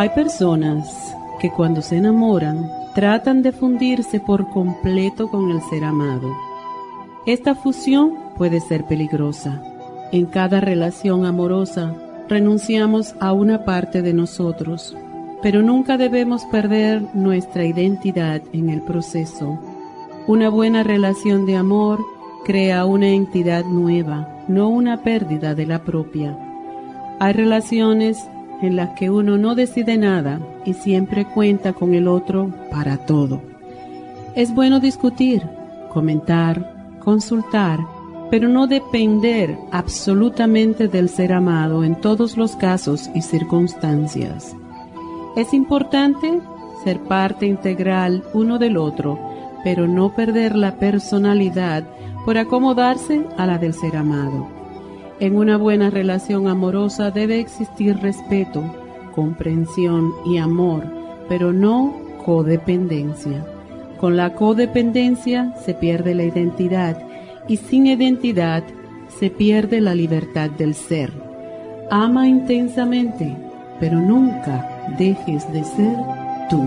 Hay personas que cuando se enamoran tratan de fundirse por completo con el ser amado. Esta fusión puede ser peligrosa. En cada relación amorosa renunciamos a una parte de nosotros, pero nunca debemos perder nuestra identidad en el proceso. Una buena relación de amor crea una entidad nueva, no una pérdida de la propia. Hay relaciones en las que uno no decide nada y siempre cuenta con el otro para todo. Es bueno discutir, comentar, consultar, pero no depender absolutamente del ser amado en todos los casos y circunstancias. Es importante ser parte integral uno del otro, pero no perder la personalidad por acomodarse a la del ser amado. En una buena relación amorosa debe existir respeto, comprensión y amor, pero no codependencia. Con la codependencia se pierde la identidad y sin identidad se pierde la libertad del ser. Ama intensamente, pero nunca dejes de ser tú.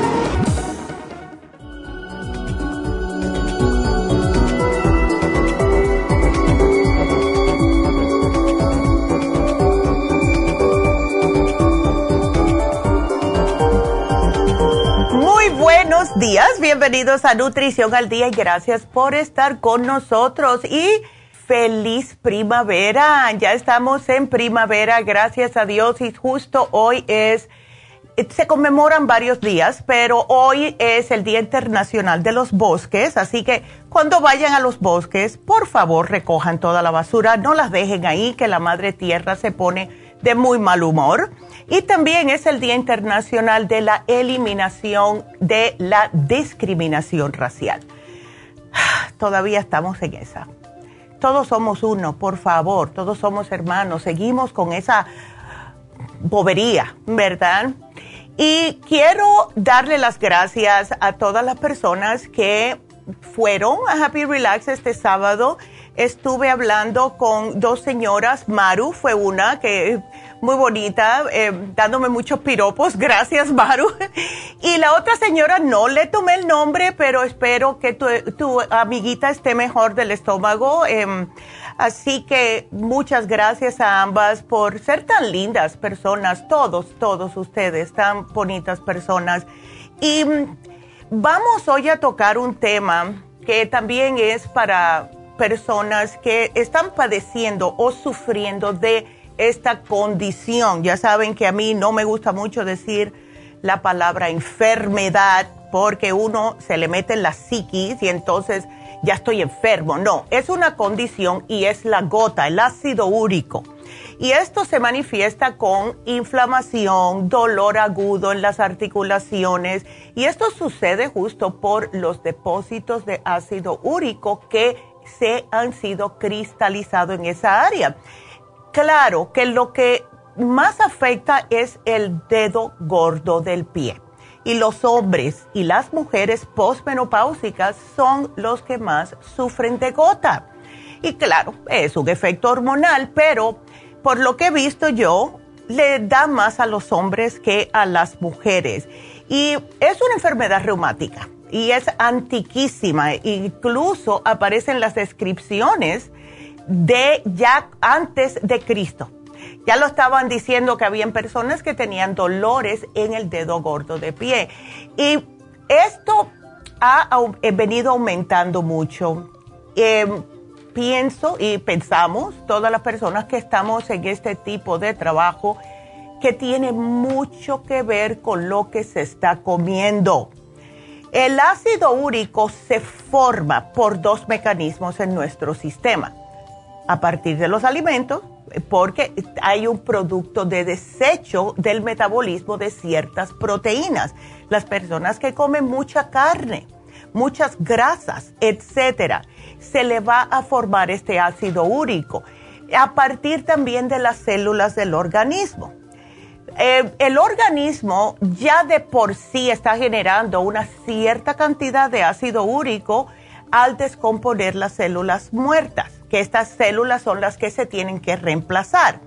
Bienvenidos a Nutrición al Día y gracias por estar con nosotros. Y feliz primavera. Ya estamos en primavera, gracias a Dios. Y justo hoy es, se conmemoran varios días, pero hoy es el Día Internacional de los Bosques, así que cuando vayan a los bosques, por favor recojan toda la basura, no las dejen ahí, que la madre tierra se pone de muy mal humor. Y también es el Día Internacional de la Eliminación de la Discriminación Racial. Todavía estamos en esa. Todos somos uno, por favor, todos somos hermanos, seguimos con esa bobería, ¿verdad? Y quiero darle las gracias a todas las personas que fueron a Happy Relax este sábado. Estuve hablando con dos señoras, Maru fue una que muy bonita, eh, dándome muchos piropos. Gracias, Maru. Y la otra señora no le tomé el nombre, pero espero que tu, amiguita esté mejor del estómago. Em, así que muchas gracias a ambas por ser tan lindas personas, todos, todos ustedes, tan bonitas personas. Y mm, vamos hoy a tocar un tema que también es para personas que están padeciendo o sufriendo de esta condición. Ya saben que a mí no me gusta mucho decir la palabra enfermedad porque uno se le mete en la psiquis y entonces ya estoy enfermo. No, es una condición y es la gota, el ácido úrico. Y esto se manifiesta con inflamación, dolor agudo en las articulaciones y esto sucede justo por los depósitos de ácido úrico que se han sido cristalizados en esa área. Claro que lo que más afecta es el dedo gordo del pie. Y los hombres y las mujeres postmenopáusicas son los que más sufren de gota. Y claro, es un efecto hormonal, pero por lo que he visto yo, le da más a los hombres que a las mujeres. Y es una enfermedad reumática y es antiquísima. Incluso aparecen las descripciones de ya antes de Cristo. Ya lo estaban diciendo que habían personas que tenían dolores en el dedo gordo de pie. Y esto ha venido aumentando mucho. Em, pienso y pensamos, todas las personas que estamos en este tipo de trabajo, que tiene mucho que ver con lo que se está comiendo. El ácido úrico se forma por dos mecanismos en nuestro sistema. A partir de los alimentos, porque hay un producto de desecho del metabolismo de ciertas proteínas. Las personas que comen mucha carne, muchas grasas, etcétera, se le va a formar este ácido úrico a partir también de las células del organismo. Eh, el organismo ya de por sí está generando una cierta cantidad de ácido úrico al descomponer las células muertas que estas células son las que se tienen que reemplazar.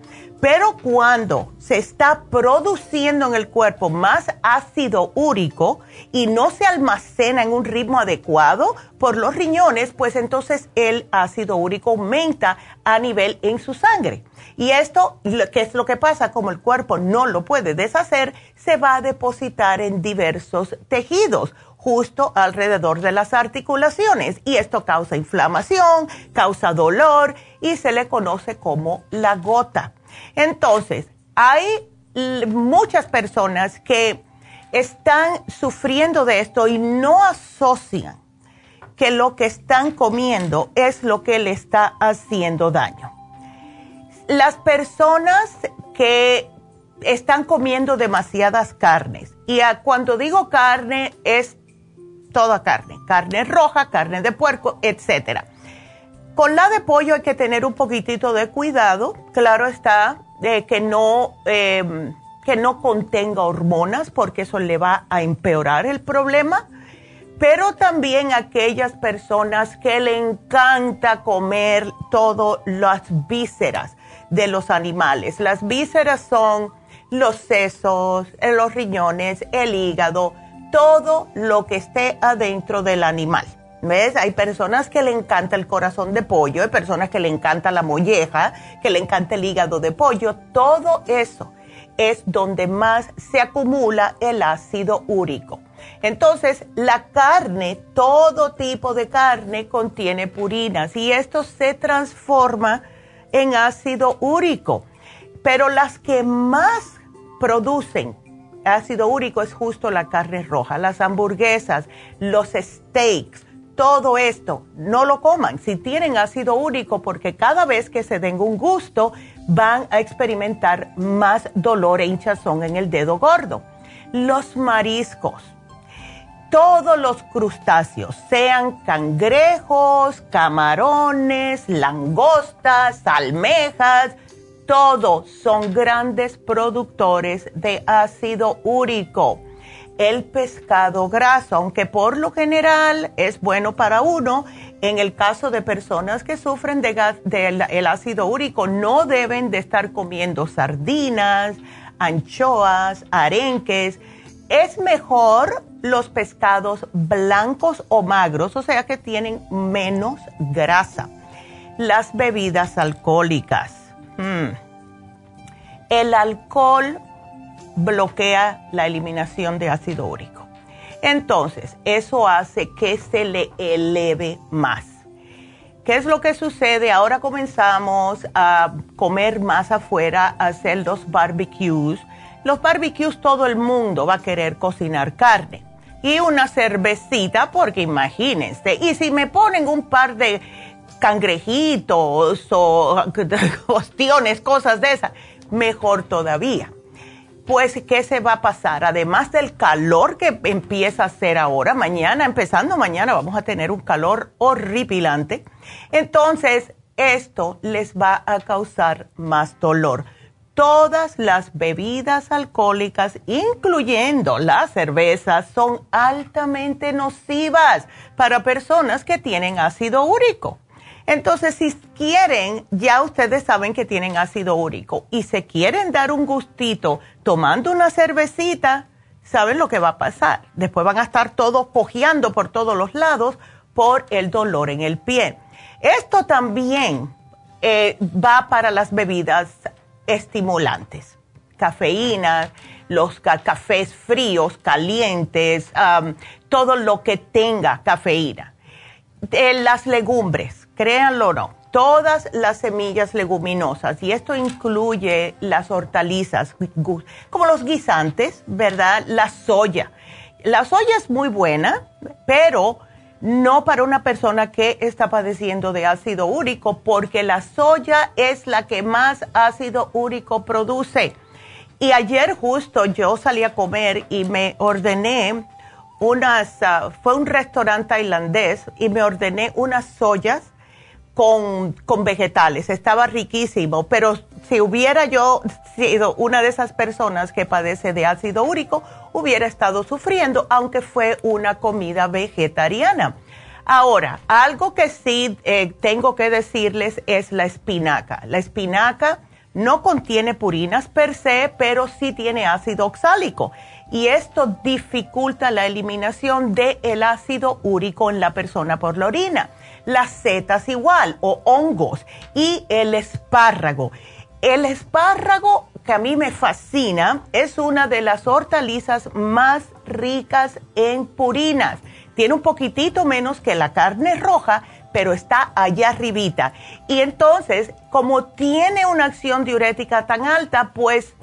Pero cuando se está produciendo en el cuerpo más ácido úrico y no se almacena en un ritmo adecuado por los riñones, pues entonces el ácido úrico aumenta a nivel en su sangre. Y esto, ¿qué es lo que pasa? Como el cuerpo no lo puede deshacer, se va a depositar en diversos tejidos justo alrededor de las articulaciones y esto causa inflamación, causa dolor y se le conoce como la gota. Entonces, hay muchas personas que están sufriendo de esto y no asocian que lo que están comiendo es lo que le está haciendo daño. Las personas que están comiendo demasiadas carnes, y cuando digo carne es toda carne, carne roja, carne de puerco, etcétera. Con la de pollo hay que tener un poquitito de cuidado, claro está, de que no, em, que no contenga hormonas porque eso le va a empeorar el problema, pero también aquellas personas que le encanta comer todas las vísceras de los animales. Las vísceras son los sesos, los riñones, el hígado, todo lo que esté adentro del animal. ¿Ves? Hay personas que le encanta el corazón de pollo, hay personas que le encanta la molleja, que le encanta el hígado de pollo. Todo eso es donde más se acumula el ácido úrico. Entonces, la carne, todo tipo de carne contiene purinas y esto se transforma en ácido úrico. Pero las que más producen ácido úrico es justo la carne roja, las hamburguesas, los steaks, todo esto, no lo coman si tienen ácido úrico porque cada vez que se den un gusto van a experimentar más dolor e hinchazón en el dedo gordo. Los mariscos, todos los crustáceos, sean cangrejos, camarones, langostas, almejas, todos son grandes productores de ácido úrico. El pescado graso, aunque por lo general es bueno para uno, en el caso de personas que sufren de, el ácido úrico, no deben de estar comiendo sardinas, anchoas, arenques. Es mejor los pescados blancos o magros, o sea que tienen menos grasa. Las bebidas alcohólicas Mm. El alcohol bloquea la eliminación de ácido úrico. Entonces, eso hace que se le eleve más. ¿Qué es lo que sucede? Ahora comenzamos a comer más afuera, a hacer los barbecues. los barbecues todo el mundo va a querer cocinar carne. Y una cervecita, porque imagínense, y si me ponen un par de cangrejitos o cuestiones, cosas de esas, mejor todavía. Pues, ¿qué se va a pasar? Además del calor que empieza a hacer ahora, mañana, empezando mañana, vamos a tener un calor horripilante. Entonces, esto les va a causar más dolor. Todas las bebidas alcohólicas, incluyendo las cervezas, son altamente nocivas para personas que tienen ácido úrico. Entonces, si quieren, ya ustedes saben que tienen ácido úrico y se quieren dar un gustito tomando una cervecita, saben lo que va a pasar. Después van a estar todos cojeando por todos los lados por el dolor en el pie. Esto también eh, va para las bebidas estimulantes, cafeína, los cafés fríos, calientes, todo lo que tenga cafeína. Eh, las legumbres créanlo o no, todas las semillas leguminosas, y esto incluye las hortalizas, como los guisantes, ¿verdad? La soya. La soya es muy buena, pero no para una persona que está padeciendo de ácido úrico, porque la soya es la que más ácido úrico produce. Y ayer justo yo salí a comer y me ordené unas, ah, fue un restaurante tailandés y me ordené unas soyas con, vegetales. Estaba riquísimo, pero si hubiera yo sido una de esas personas que padece de ácido úrico, hubiera estado sufriendo, aunque fue una comida vegetariana. Ahora, algo que sí eh, tengo que decirles es la espinaca. La espinaca no contiene purinas per se, pero sí tiene ácido oxálico. Y esto dificulta la eliminación del el ácido úrico en la persona por la orina las setas igual o hongos y el espárrago. El espárrago que a mí me fascina es una de las hortalizas más ricas en purinas. Tiene un poquitito menos que la carne roja, pero está allá arribita. Y entonces, como tiene una acción diurética tan alta, pues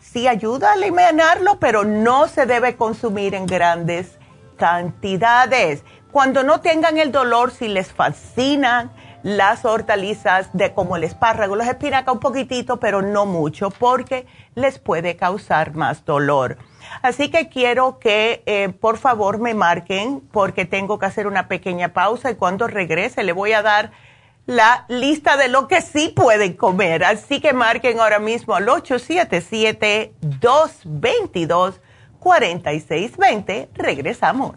sí ayuda a eliminarlo, pero no se debe consumir en grandes cantidades. Cuando no tengan el dolor, si les fascinan las hortalizas de como el espárrago, los espinacas un poquitito, pero no mucho, porque les puede causar más dolor. Así que quiero que eh, por favor me marquen porque tengo que hacer una pequeña pausa y cuando regrese le voy a dar la lista de lo que sí pueden comer. Así que marquen ahora mismo al 877-222-4620. Regresamos.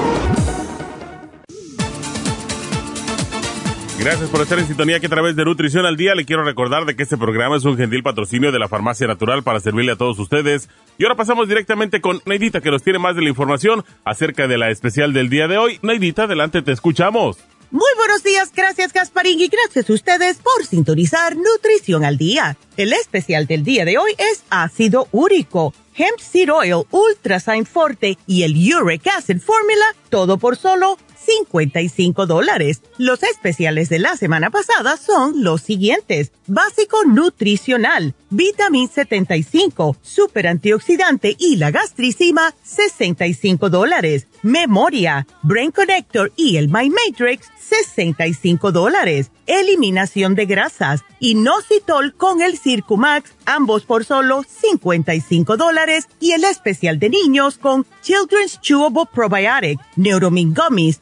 Gracias por estar en sintonía que a través de Nutrición al Día le quiero recordar de que este programa es un gentil patrocinio de la Farmacia Natural para servirle a todos ustedes. Y ahora pasamos directamente con Neidita que nos tiene más de la información acerca de la especial del día de hoy. Neidita, adelante, te escuchamos. Muy buenos días, gracias Gasparín y gracias a ustedes por sintonizar Nutrición al Día. El especial del día de hoy es ácido úrico, hemp seed oil, ultrasign forte y el uric acid formula, todo por solo 55 dólares. Los especiales de la semana pasada son los siguientes. Básico nutricional, vitamin 75, super antioxidante y la gastricima, 65 dólares. Memoria, Brain Connector y el My Matrix, 65 dólares. Eliminación de grasas, inositol con el Circumax, ambos por solo 55 dólares. Y el especial de niños con Children's Chewable Probiotic, Neuromin Gummies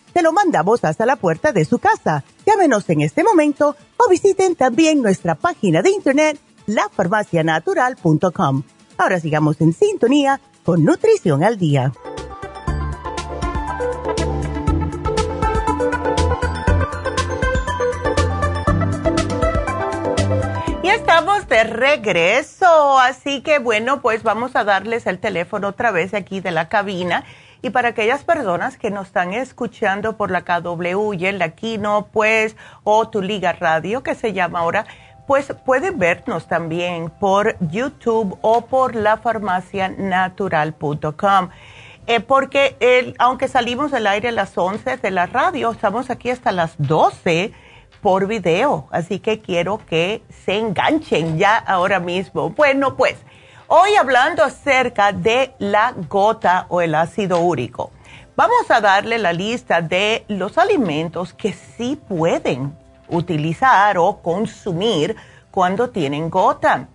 Te lo mandamos hasta la puerta de su casa. Llámenos en este momento o visiten también nuestra página de internet lafarmacianatural.com. Ahora sigamos en sintonía con Nutrición al Día. Y estamos de regreso, así que bueno, pues vamos a darles el teléfono otra vez aquí de la cabina. Y para aquellas personas que nos están escuchando por la KW y el Laquino, pues, o tu Liga Radio, que se llama ahora, pues pueden vernos también por YouTube o por lafarmacianatural.com. Eh, porque aunque salimos del aire a las 11 de la radio, estamos aquí hasta las 12 por video. Así que quiero que se enganchen ya ahora mismo. Bueno, pues hoy hablando acerca de la gota o el ácido úrico. Vamos a darle la lista de los alimentos que sí pueden utilizar o consumir cuando tienen gota.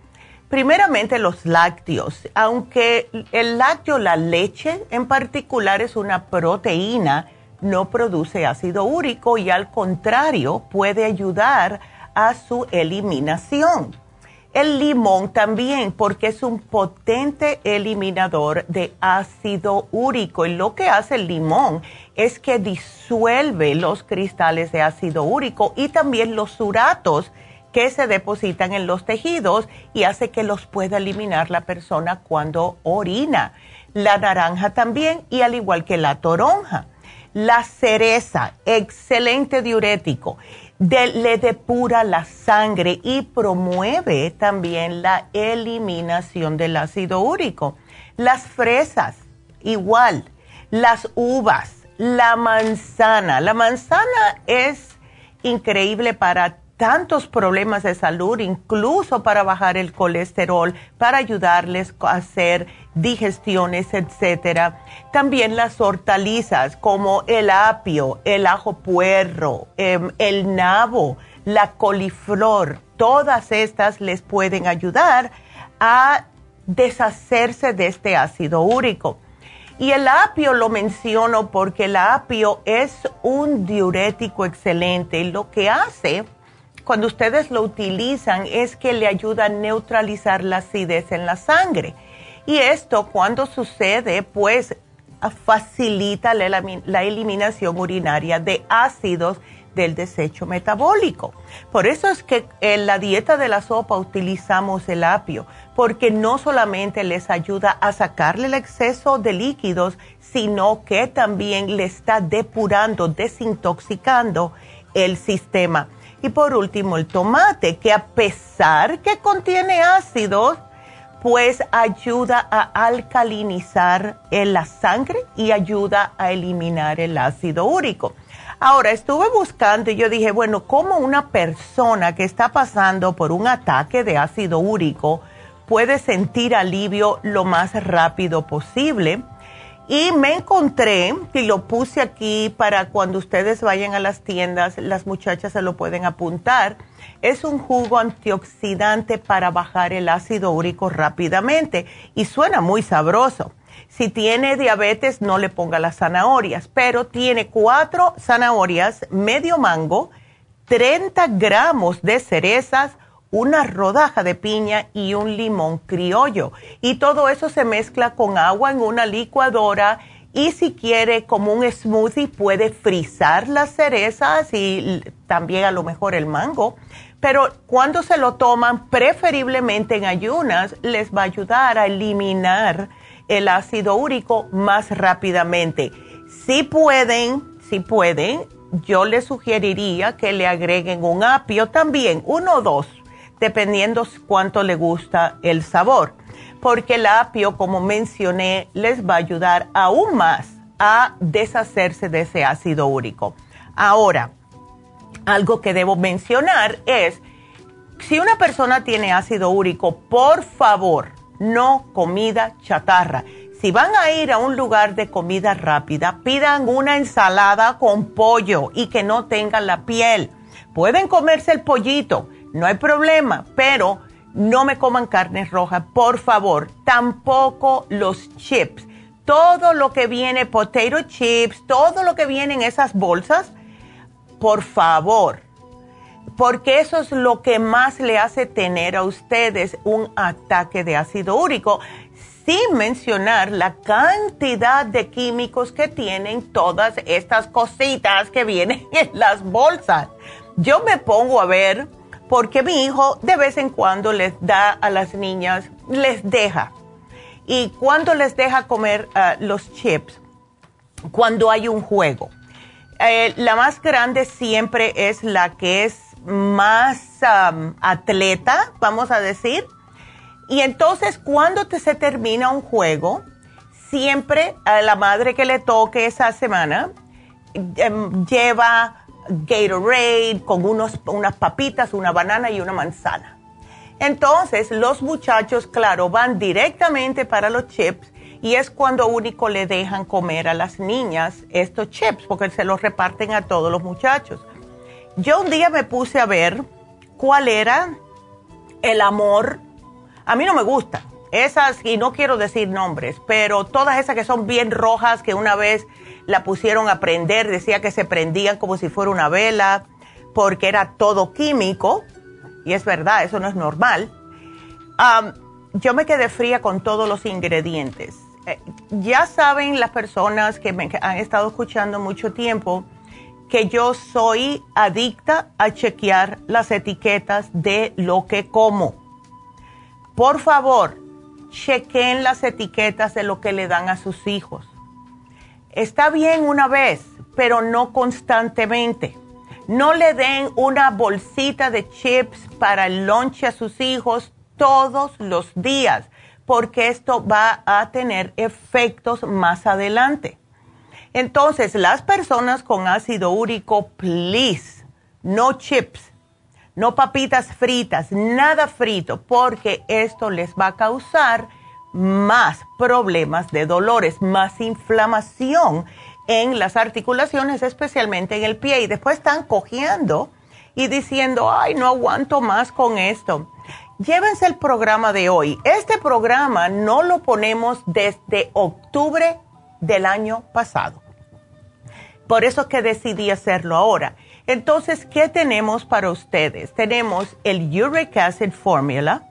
Primeramente los lácteos, aunque el lácteo, la leche en particular es una proteína, no produce ácido úrico y al contrario puede ayudar a su eliminación. El limón también, porque es un potente eliminador de ácido úrico. Y lo que hace el limón es que disuelve los cristales de ácido úrico y también los uratos que se depositan en los tejidos y hace que los pueda eliminar la persona cuando orina. La naranja también y al igual que la toronja. La cereza, excelente diurético, le depura la sangre y promueve también la eliminación del ácido úrico. Las fresas, igual. Las uvas, la manzana. La manzana es increíble para tantos problemas de salud, incluso para bajar el colesterol, para ayudarles a hacer digestiones, etcétera. También las hortalizas como el apio, el ajo puerro, em, el nabo, la coliflor, todas estas les pueden ayudar a deshacerse de este ácido úrico. Y el apio lo menciono porque el apio es un diurético excelente. Lo que hace cuando ustedes lo utilizan es que le ayuda a neutralizar la acidez en la sangre. Y esto cuando sucede, pues facilita la, eliminación urinaria de ácidos del desecho metabólico. Por eso es que en la dieta de la sopa utilizamos el apio, porque no solamente les ayuda a sacarle el exceso de líquidos, sino que también le está depurando, desintoxicando el sistema. Y por último, el tomate, que a pesar que contiene ácidos, pues ayuda a alcalinizar la sangre y ayuda a eliminar el ácido úrico. Ahora, estuve buscando y yo dije, bueno, ¿cómo una persona que está pasando por un ataque de ácido úrico puede sentir alivio lo más rápido posible? Y me encontré, y lo puse aquí para cuando ustedes vayan a las tiendas, las muchachas se lo pueden apuntar. Es un jugo antioxidante para bajar el ácido úrico rápidamente y suena muy sabroso. Si tiene diabetes, no le ponga las zanahorias, pero tiene cuatro zanahorias, medio mango, 30 gramos de cerezas, una rodaja de piña y un limón criollo. Y todo eso se mezcla con agua en una licuadora Y si quiere como un smoothie, puede frizar las cerezas y también a lo mejor el mango. Pero cuando se lo toman, preferiblemente en ayunas, les va a ayudar a eliminar el ácido úrico más rápidamente. Si pueden, si pueden, yo les sugeriría que le agreguen un apio también, uno o dos, dependiendo cuánto le gusta el sabor, porque el apio, como mencioné, les va a ayudar aún más a deshacerse de ese ácido úrico. Ahora, algo que debo mencionar es, si una persona tiene ácido úrico, por favor, no comida chatarra. Si van a ir a un lugar de comida rápida, pidan una ensalada con pollo y que no tengan la piel. Pueden comerse el pollito, no hay problema, pero no me coman carne roja, por favor. Tampoco los chips. Todo lo que viene, potato chips, todo lo que viene en esas bolsas, por favor. Porque eso es lo que más le hace tener a ustedes un ataque de ácido úrico sin mencionar la cantidad de químicos que tienen todas estas cositas que vienen en las bolsas. Yo me pongo a ver porque mi hijo de vez en cuando les da a las niñas, les deja. Y cuando les deja comer ah, los chips, cuando hay un juego. Eh, la más grande siempre es la que es más atleta, vamos a decir, y entonces cuando te, se termina un juego, siempre a la madre que le toque esa semana em, lleva Gatorade con unos, unas papitas, una banana y una manzana. Entonces los muchachos, claro, van directamente para los chips y es cuando único le dejan comer a las niñas estos chips porque se los reparten a todos los muchachos. Yo un día me puse a ver cuál era el amor a mí no me gustan. Esas, y no quiero decir nombres, pero todas esas que son bien rojas, que una vez la pusieron a prender, decía que se prendían como si fuera una vela, porque era todo químico, y es verdad, eso no es normal. yo me quedé fría con todos los ingredientes. Eh, ya saben las personas que me han estado escuchando mucho tiempo que yo soy adicta a chequear las etiquetas de lo que como por favor, chequen las etiquetas de lo que le dan a sus hijos. Está bien una vez, pero no constantemente. No le den una bolsita de chips para el lunch a sus hijos todos los días, porque esto va a tener efectos más adelante. Entonces, las personas con ácido úrico, please, no chips no papitas fritas, nada frito, porque esto les va a causar más problemas de dolores, más inflamación en las articulaciones, especialmente en el pie. Y después están cogiendo y diciendo, ay, no aguanto más con esto. Llévense el programa de hoy. Este programa no lo ponemos desde octubre del año pasado. Por eso es que decidí hacerlo ahora. Entonces, ¿qué tenemos para ustedes? Tenemos el Uric Acid Formula,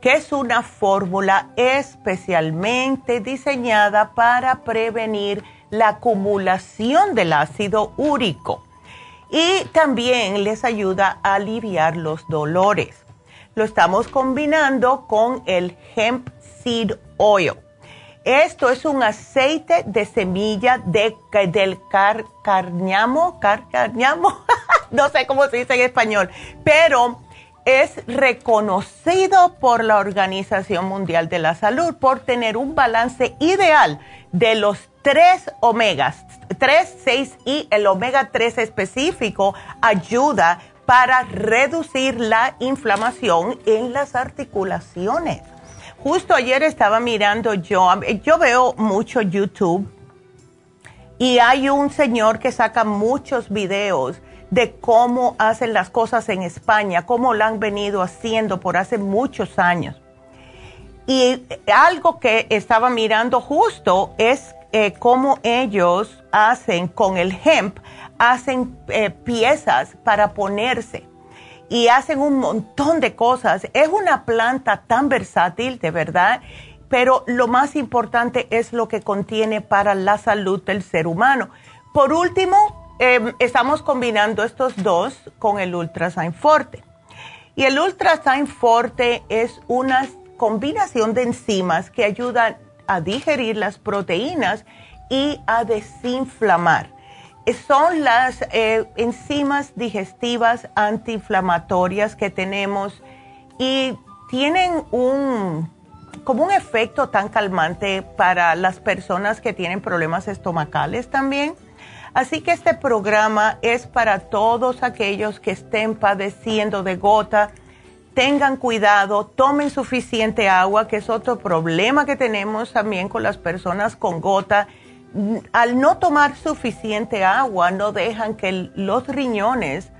que es una fórmula especialmente diseñada para prevenir la acumulación del ácido úrico y también les ayuda a aliviar los dolores. Lo estamos combinando con el Hemp Seed Oil. Esto es un aceite de semilla de, del car, carñamo, no sé cómo se dice en español, pero es reconocido por la Organización Mundial de la Salud por tener un balance ideal de los tres omegas, 3, 6 y el omega 3 específico ayuda para reducir la inflamación en las articulaciones. Justo ayer estaba mirando yo, yo veo mucho YouTube y hay un señor que saca muchos videos de cómo hacen las cosas en España, cómo lo han venido haciendo por hace muchos años. Y algo que estaba mirando justo es eh, cómo ellos hacen con el hemp, hacen eh, piezas para ponerse y hacen un montón de cosas. Es una planta tan versátil, de verdad, pero lo más importante es lo que contiene para la salud del ser humano. Por último, em, estamos combinando estos dos con el Ultrasign Forte. Y el Ultrasign Forte es una combinación de enzimas que ayudan a digerir las proteínas y a desinflamar. Son las eh, enzimas digestivas antiinflamatorias que tenemos y tienen un como un efecto tan calmante para las personas que tienen problemas estomacales también. Así que este programa es para todos aquellos que estén padeciendo de gota. Tengan cuidado, tomen suficiente agua, que es otro problema que tenemos también con las personas con gota. Al no tomar suficiente agua, no dejan que los riñones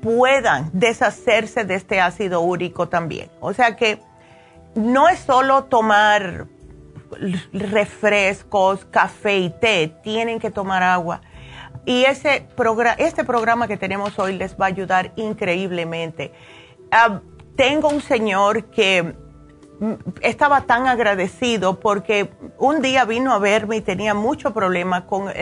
puedan deshacerse de este ácido úrico también. O sea que no es solo tomar refrescos, café y té, tienen que tomar agua. Y ese este programa que tenemos hoy les va a ayudar increíblemente. Ah, tengo un señor que mm, estaba tan agradecido porque un día vino a verme y tenía mucho problema con,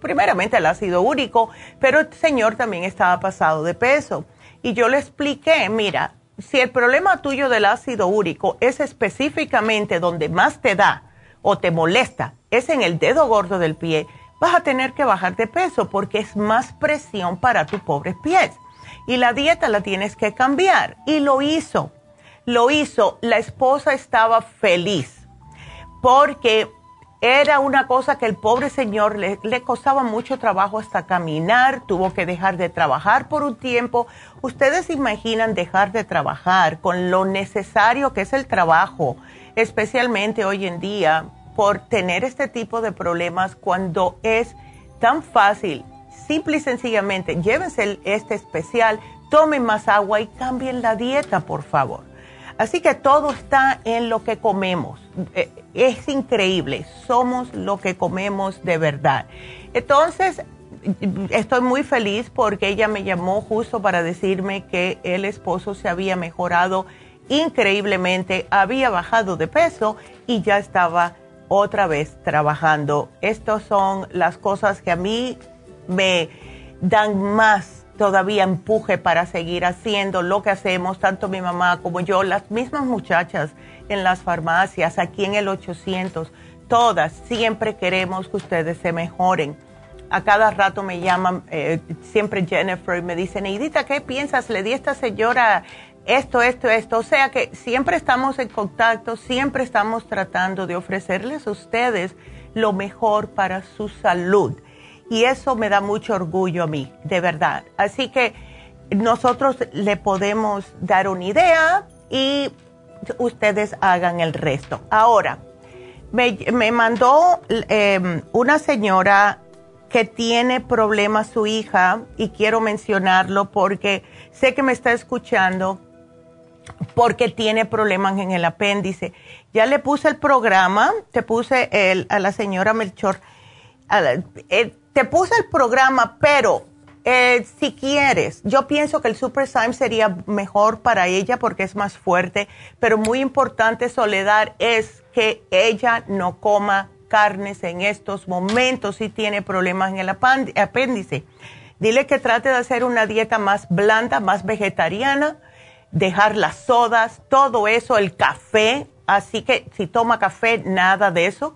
primeramente el ácido úrico, pero el señor también estaba pasado de peso. Y yo le expliqué, mira, si el problema tuyo del ácido úrico es específicamente donde más te da o te molesta, es en el dedo gordo del pie, vas a tener que bajar de peso porque es más presión para tus pobres pies. Y la dieta la tienes que cambiar. Y lo hizo. Lo hizo. La esposa estaba feliz porque era una cosa que el pobre señor le, costaba mucho trabajo hasta caminar, tuvo que dejar de trabajar por un tiempo. Ustedes imaginan dejar de trabajar con lo necesario que es el trabajo, especialmente hoy en día, por tener este tipo de problemas cuando es tan fácil. Simple y sencillamente, llévense este especial, tomen más agua y cambien la dieta, por favor. Así que todo está en lo que comemos. Eh, es increíble, somos lo que comemos de verdad. Entonces, estoy muy feliz porque ella me llamó justo para decirme que el esposo se había mejorado increíblemente, había bajado de peso y ya estaba otra vez trabajando. Estas son las cosas que a mí me dan más todavía empuje para seguir haciendo lo que hacemos, tanto mi mamá como yo, las mismas muchachas en las farmacias, aquí en el 800, todas siempre queremos que ustedes se mejoren. A cada rato me llaman, eh, siempre Jennifer, y me dice, Neidita, ¿qué piensas? Le di a esta señora esto, esto, esto. O sea que siempre estamos en contacto, siempre estamos tratando de ofrecerles a ustedes lo mejor para su salud y eso me da mucho orgullo a mí, de verdad. Así que nosotros le podemos dar una idea y ustedes hagan el resto. Ahora, me, mandó em, una señora que tiene problemas su hija y quiero mencionarlo porque sé que me está escuchando porque tiene problemas en el apéndice. Ya le puse el programa, te puse el, a la señora Melchor. Eh, te puse el programa, pero eh, si quieres, yo pienso que el Super Syme sería mejor para ella porque es más fuerte, pero muy importante, Soledad, es que ella no coma carnes en estos momentos si tiene problemas en el apéndice. Dile que trate de hacer una dieta más blanda, más vegetariana, dejar las sodas, todo eso, el café, así que si toma café, nada de eso,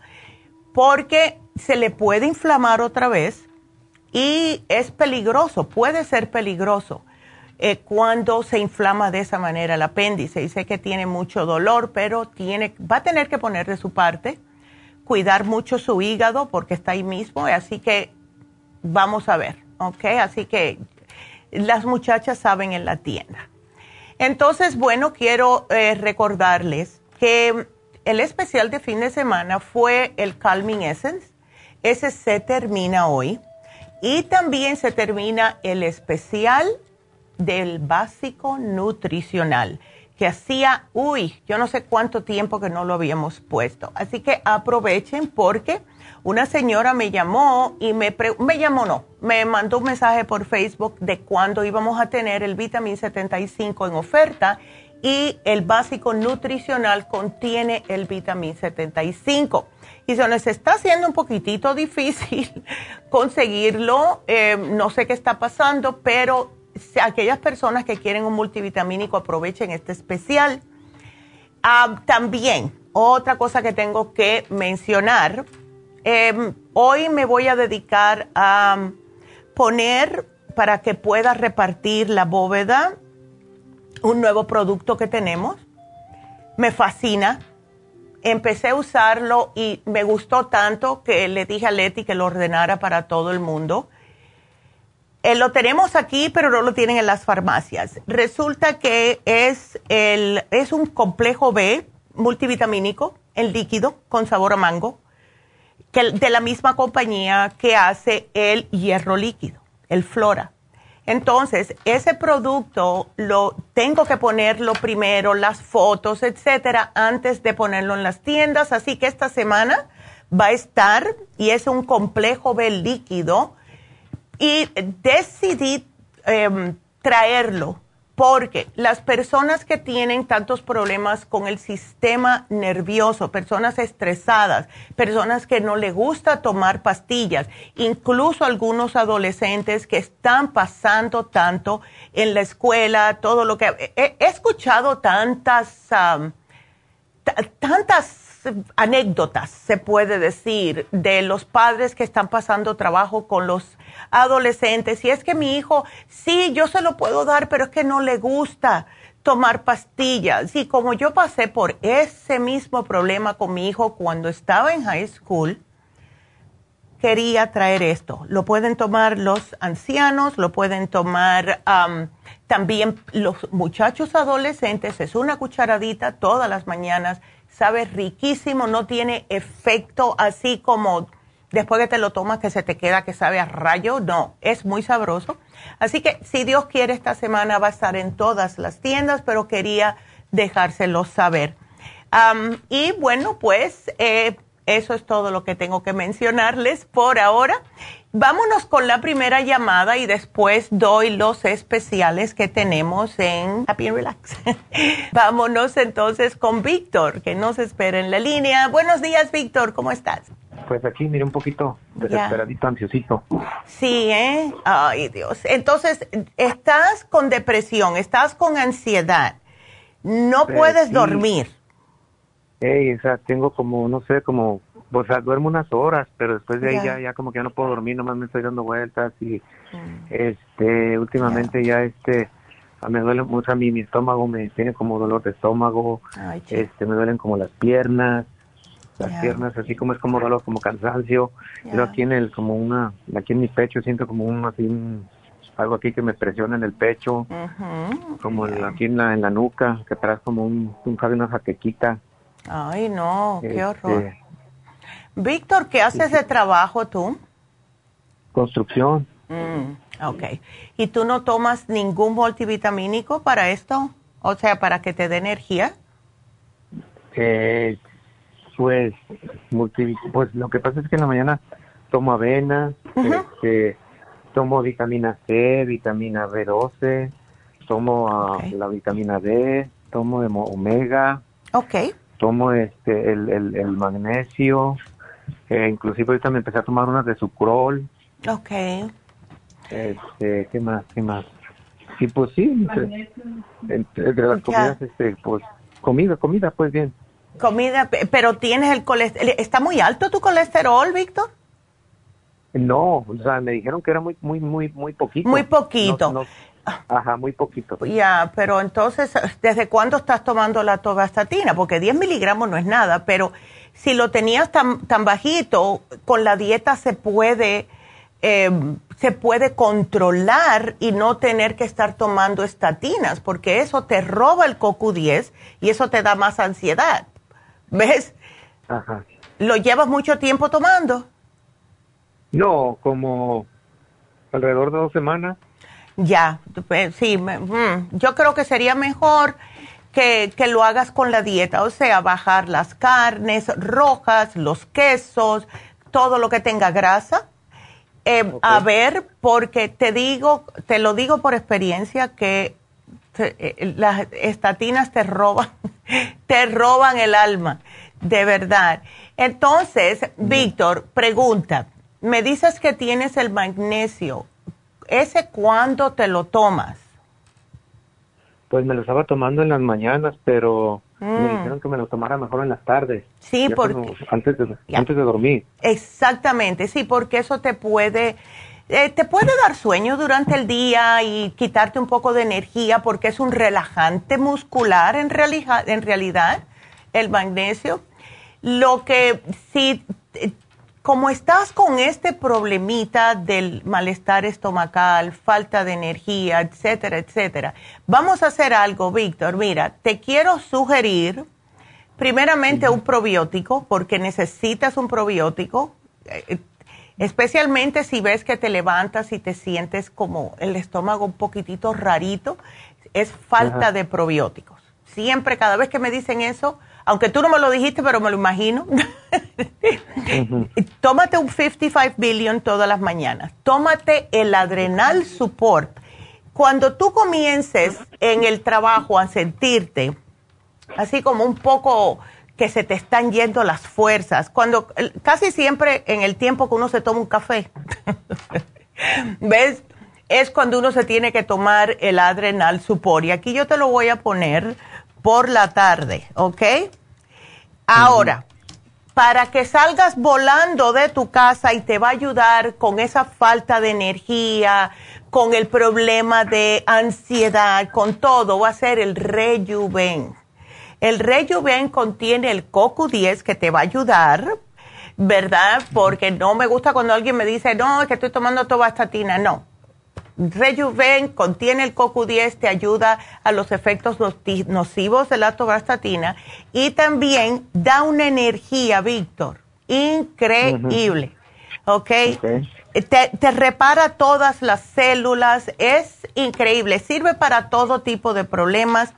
porque se le puede inflamar otra vez y es peligroso, puede ser peligroso eh, cuando se inflama de esa manera el apéndice. Y sé que tiene mucho dolor, pero tiene, va a tener que poner de su parte, cuidar mucho su hígado porque está ahí mismo, así que vamos a ver, ¿ok? Así que las muchachas saben en la tienda. Entonces, bueno, quiero eh, recordarles que el especial de fin de semana fue el Calming Essence ese se termina hoy. Y también se termina el especial del básico nutricional, que hacía, uy, yo no sé cuánto tiempo que no lo habíamos puesto. Así que aprovechen porque una señora me llamó y me, me llamó, no, me mandó un mensaje por Facebook de cuándo íbamos a tener el vitamin 75 en oferta y el básico nutricional contiene el vitamín 75. Y se nos está haciendo un poquitito difícil conseguirlo, eh, no sé qué está pasando, pero aquellas personas que quieren un multivitamínico aprovechen este especial. Ah, también, otra cosa que tengo que mencionar, em, hoy me voy a dedicar a poner para que pueda repartir la bóveda un nuevo producto que tenemos. Me fascina. Empecé a usarlo y me gustó tanto que le dije a Leti que lo ordenara para todo el mundo. Eh, lo tenemos aquí, pero no lo tienen en las farmacias. Resulta que es, el, es un complejo B multivitamínico en líquido con sabor a mango, de la misma compañía que hace el hierro líquido, el Flora. Entonces, ese producto lo tengo que ponerlo primero, las fotos, etcétera, antes de ponerlo en las tiendas. Así que esta semana va a estar y es un complejo B líquido. Y decidí em, traerlo porque las personas que tienen tantos problemas con el sistema nervioso, personas estresadas, personas que no les gusta tomar pastillas, incluso algunos adolescentes que están pasando tanto en la escuela, todo lo que... He, escuchado tantas, tantas anécdotas, se puede decir, de los padres que están pasando trabajo con los adolescentes. Y es que mi hijo, sí, yo se lo puedo dar, pero es que no le gusta tomar pastillas. Y como yo pasé por ese mismo problema con mi hijo cuando estaba en high school, quería traer esto. Lo pueden tomar los ancianos, lo pueden tomar también los muchachos adolescentes. Es una cucharadita todas las mañanas. Sabe riquísimo, no tiene efecto así como después que te lo tomas que se te queda que sabe a rayo, no, es muy sabroso. Así que si Dios quiere esta semana va a estar en todas las tiendas, pero quería dejárselo saber. y bueno, pues eh, eso es todo lo que tengo que mencionarles por ahora. Vámonos con la primera llamada y después doy los especiales que tenemos en Happy and Relax. Vámonos entonces con Víctor, que nos espera en la línea. Buenos días, Víctor, ¿cómo estás? Pues aquí, mire, un poquito desesperadito, ansiosito. Sí, ¿eh? Ay, Dios. Entonces, estás con depresión, estás con ansiedad, no puedes dormir. Ey, o sea, tengo como, no sé, como, sea, duermo unas horas, pero después de ahí ya, ya como que ya no puedo dormir, nomás me estoy dando vueltas y, mm. este, últimamente ya, este, me duele mucho a mí, mi estómago me tiene como dolor de estómago, este, me duelen como las piernas, las piernas, así como es como dolor, como cansancio. Yeah. aquí en el, como una, aquí en mi pecho siento como un, así, algo aquí que me presiona en el pecho, como aquí en la, en la nuca, que traes como un, un una jaquequita. Ay, no, qué este, horror. Víctor, ¿qué haces de trabajo tú? Construcción. Mm, ok. ¿Y tú no tomas ningún multivitamínico para esto? O sea, para que te dé energía. Eh, pues, pues lo que pasa es que en la mañana tomo avena, este, tomo vitamina C, vitamina B12, tomo ah, la vitamina D, tomo omega, okay. tomo este el, el, magnesio, eh, inclusive ahorita me empecé a tomar unas de sucrol. Okay. Este, ¿qué más? ¿Qué más? Y pues sí, entre, las comidas, este, pues comida, comida, pues bien. Comida, pero tienes el colesterol. ¿Está muy alto tu colesterol, Víctor? No, o sea, me dijeron que era muy, muy, muy, muy poquito. Muy poquito. ajá, muy poquito. Ya, pero entonces, ¿desde cuándo estás tomando la togastatina? Porque 10 miligramos no es nada, pero si lo tenías tan, tan bajito, con la dieta se puede, em, se puede controlar y no tener que estar tomando estatinas, porque eso te roba el CoQ10 y eso te da más ansiedad. ¿Ves? Ajá. ¿Lo llevas mucho tiempo tomando? No, como alrededor de dos semanas. Ya, pues, sí, mm, yo creo que sería mejor que, que, lo hagas con la dieta, o sea, bajar las carnes rojas, los quesos, todo lo que tenga grasa. Eh, a ver, porque te digo, te lo digo por experiencia que eh, las estatinas te roban, te roban el alma, de verdad. Entonces, Víctor, pregunta, me dices que tienes el magnesio, ¿ese cuándo te lo tomas? Pues me lo estaba tomando en las mañanas, pero me mm. dijeron que me lo tomara mejor en las tardes. Sí, porque... antes, de, antes de dormir. Exactamente, sí, porque eso te puede... Eh, te puede dar sueño durante el día y quitarte un poco de energía porque es un relajante muscular en, en realidad, el magnesio. Lo que si como estás con este problemita del malestar estomacal, falta de energía, etcétera, etcétera, vamos a hacer algo, Víctor. Mira, te quiero sugerir primeramente un probiótico, porque necesitas un probiótico, eh, especialmente si ves que te levantas y te sientes como el estómago un poquitito rarito, es falta de probióticos. Siempre, cada vez que me dicen eso, aunque tú no me lo dijiste, pero me lo imagino. Tómate un 55 billion todas las mañanas. Tómate el adrenal support. Cuando tú comiences en el trabajo a sentirte así como un poco que se te están yendo las fuerzas, cuando casi siempre en el tiempo que uno se toma un café, ¿ves? Es cuando uno se tiene que tomar el adrenal support. Y aquí yo te lo voy a poner por la tarde, ¿ok? Ahora, para que salgas volando de tu casa y te va a ayudar con esa falta de energía, con el problema de ansiedad, con todo, va a ser el Rejuven. El Rejuven contiene el CoQ10 que te va a ayudar, ¿verdad? Porque no me gusta cuando alguien me dice, no, es que estoy tomando tobastatina. No, Rejuven contiene el CoQ10, te ayuda a los efectos nocivos de la tobastatina y también da una energía, Víctor, increíble. ¿Ok? Te, te, repara todas las células, es increíble, sirve para todo tipo de problemas.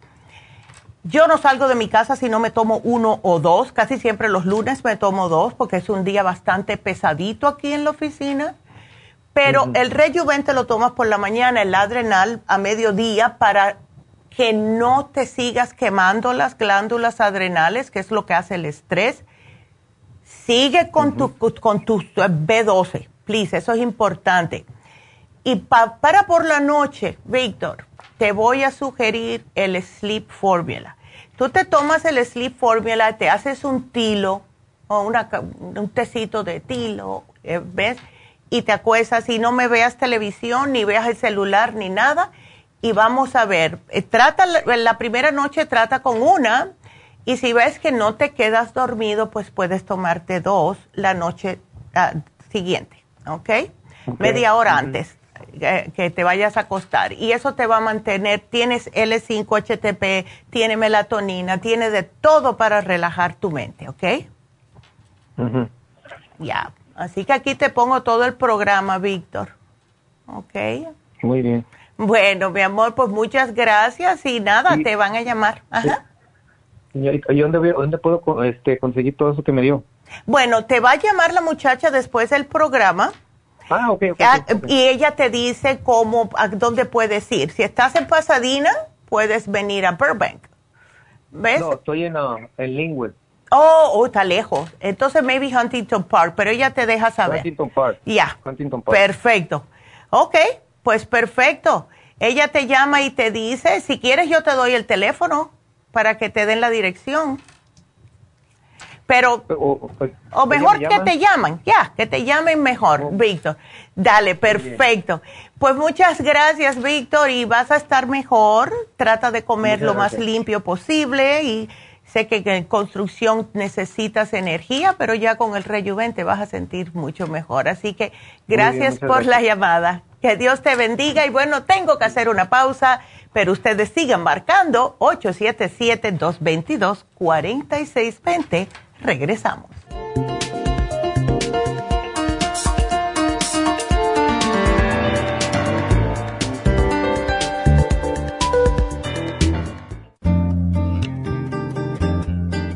Yo no salgo de mi casa si no me tomo uno o dos, casi siempre los lunes me tomo dos porque es un día bastante pesadito aquí en la oficina. Pero el rejuven te lo tomas por la mañana, el adrenal a mediodía para que no te sigas quemando las glándulas adrenales, que es lo que hace el estrés. Sigue con, tu, con tu B12, please, eso es importante. Y para por la noche, Víctor, te voy a sugerir el Sleep Formula. Tú te tomas el Sleep Formula, te haces un tilo o un tecito de tilo, eh, ¿ves? Y te acuestas y no me veas televisión, ni veas el celular, ni nada. Y vamos a ver, eh, trata la primera noche, trata con una. Y si ves que no te quedas dormido, pues puedes tomarte dos la noche ah, siguiente, ¿ok? Media hora antes eh, que te vayas a acostar. Y eso te va a mantener, tienes L5-HTP, tiene melatonina, tiene de todo para relajar tu mente, ¿ok? Ya. Así que aquí te pongo todo el programa, Víctor. ¿Ok? Muy bien. Bueno, mi amor, pues muchas gracias y nada, te van a llamar. Ajá. ¿y dónde, dónde puedo este, conseguir todo eso que me dio? Bueno, te va a llamar la muchacha después del programa. Ah, ok, ah, Y ella te dice cómo, a dónde puedes ir. Si estás en Pasadena, puedes venir a Burbank. ¿Ves? No, estoy en, uh, en Linwood. Oh, oh, está lejos. Entonces, maybe Huntington Park, pero ella te deja saber. Huntington Park. Ya. Huntington Park. Perfecto. Ok, pues perfecto. Ella te llama y te dice, si quieres yo te doy el teléfono para que te den la dirección. Pero, o, mejor que te llaman, ya, que te llamen mejor, oh. Víctor. Dale, perfecto. Pues muchas gracias, Víctor, y vas a estar mejor. Trata de comer lo más limpio posible y Sé que en construcción necesitas energía, pero ya con el rejuven te vas a sentir mucho mejor. Así que gracias por la llamada. Que Dios te bendiga. Y bueno, tengo que hacer una pausa, pero ustedes sigan marcando 877-222-4620. Regresamos.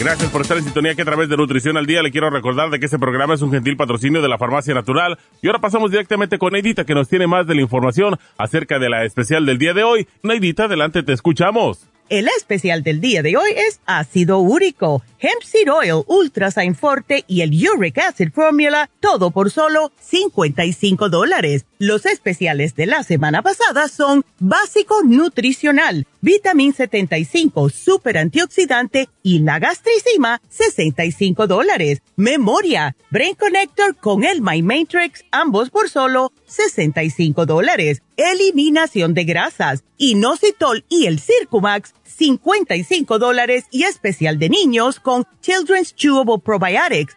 Gracias por estar en sintonía que a través de Nutrición al Día le quiero recordar de que este programa es un gentil patrocinio de la Farmacia Natural. Y ahora pasamos directamente con Neidita que nos tiene más de la información acerca de la especial del día de hoy. Neidita, adelante, te escuchamos. El especial del día de hoy es ácido úrico, hemp seed oil, ultrasign forte y el uric acid formula, todo por solo 55 dólares. Los especiales de la semana pasada son básico nutricional, vitamin 75, super antioxidante y la gastricima, 65 dólares. Memoria, Brain Connector con el My Matrix, ambos por solo 65 dólares. Eliminación de grasas, inositol y el Circumax, 55 dólares y especial de niños con Children's Chewable Probiotics,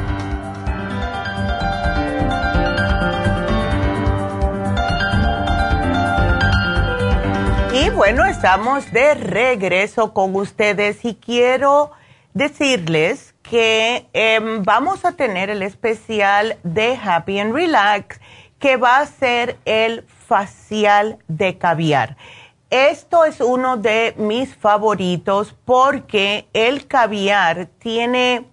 Bueno, estamos de regreso con ustedes y quiero decirles que em, vamos a tener el especial de Happy and Relax que va a ser el facial de caviar. Esto es uno de mis favoritos porque el caviar tiene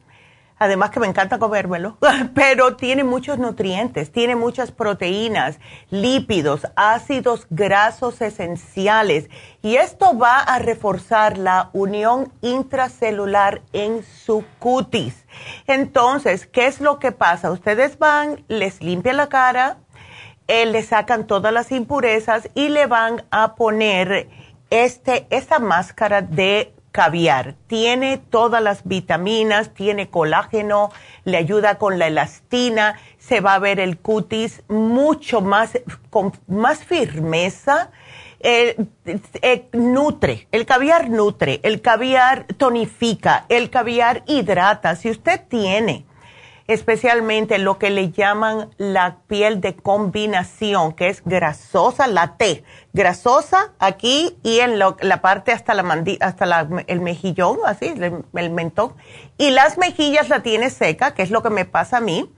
además que me encanta comérmelo, pero tiene muchos nutrientes, tiene muchas proteínas, lípidos, ácidos grasos esenciales y esto va a reforzar la unión intracelular en su cutis. Entonces, ¿qué es lo que pasa? Ustedes van, les limpian la cara, eh, le sacan todas las impurezas y le van a poner este, esta máscara de caviar. Tiene todas las vitaminas, tiene colágeno, le ayuda con la elastina, se va a ver el cutis mucho más, con más firmeza. Eh, nutre, el caviar nutre, el caviar tonifica, el caviar hidrata. Si usted tiene especialmente lo que le llaman la piel de combinación, que es grasosa, la T, grasosa aquí y en la parte hasta, la hasta el mejillón, así, el, el, mentón, y las mejillas la tiene seca, que es lo que me pasa a mí.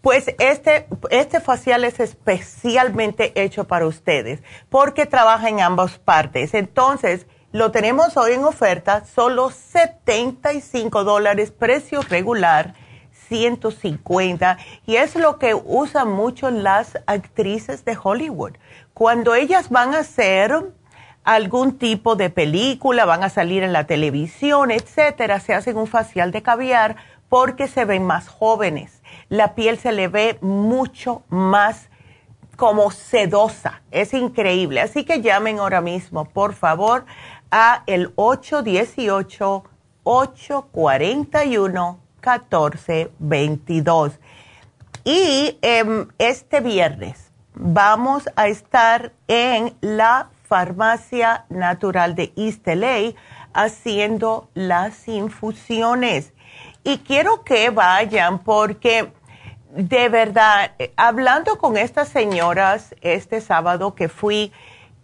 Pues este, este facial es especialmente hecho para ustedes, porque trabaja en ambas partes. Entonces, lo tenemos hoy en oferta, solo 75 dólares, precio regular 150 y es lo que usan mucho las actrices de Hollywood. Cuando ellas van a hacer algún tipo de película, van a salir en la televisión, etcétera, se hacen un facial de caviar porque se ven más jóvenes. La piel se le ve mucho más como sedosa. Es increíble. Así que llamen ahora mismo, por favor, a el 818 841 1422. Y em, este viernes vamos a estar en la Farmacia Natural de East haciendo las infusiones. Y quiero que vayan porque de verdad, hablando con estas señoras este sábado que fui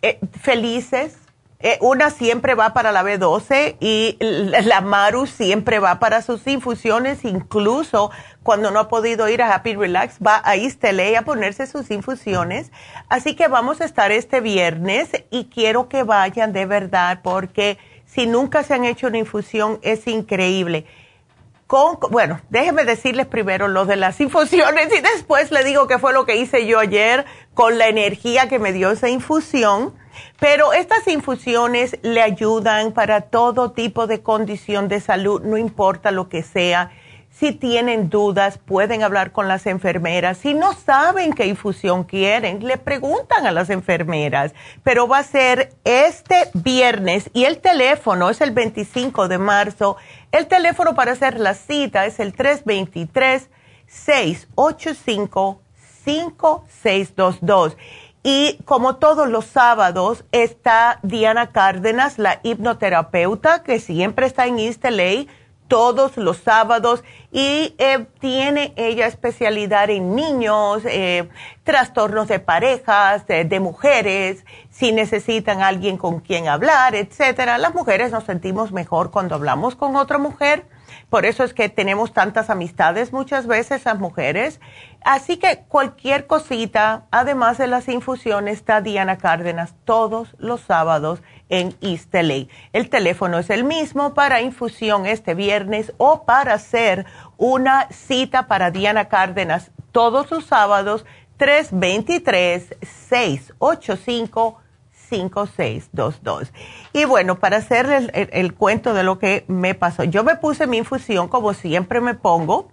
eh, felices Eh, una siempre va para la B12 y la Maru siempre va para sus infusiones, incluso cuando no ha podido ir a Happy Relax, va a Istele a ponerse sus infusiones. Así que vamos a estar este viernes y quiero que vayan de verdad porque si nunca se han hecho una infusión es increíble. Con, bueno, déjenme decirles primero lo de las infusiones y después le digo qué fue lo que hice yo ayer con la energía que me dio esa infusión pero estas infusiones le ayudan para todo tipo de condición de salud, no importa lo que sea. Si tienen dudas, pueden hablar con las enfermeras. Si no saben qué infusión quieren, le preguntan a las enfermeras. Pero va a ser este viernes y el teléfono es el 25 de marzo. El teléfono para hacer la cita es el 323-685-5622. Y como todos los sábados está Diana Cárdenas, la hipnoterapeuta, que siempre está en East todos los sábados y eh, tiene ella especialidad en niños, eh, trastornos de parejas, de, mujeres, si necesitan alguien con quien hablar, etcétera. Las mujeres nos sentimos mejor cuando hablamos con otra mujer por eso es que tenemos tantas amistades muchas veces las mujeres. Así que cualquier cosita, además de las infusiones, está Diana Cárdenas todos los sábados en East El teléfono es el mismo para infusión este viernes o para hacer una cita para Diana Cárdenas todos los sábados 323 685 5622. Y bueno, para hacer el, cuento de lo que me pasó, yo me puse mi infusión como siempre me pongo,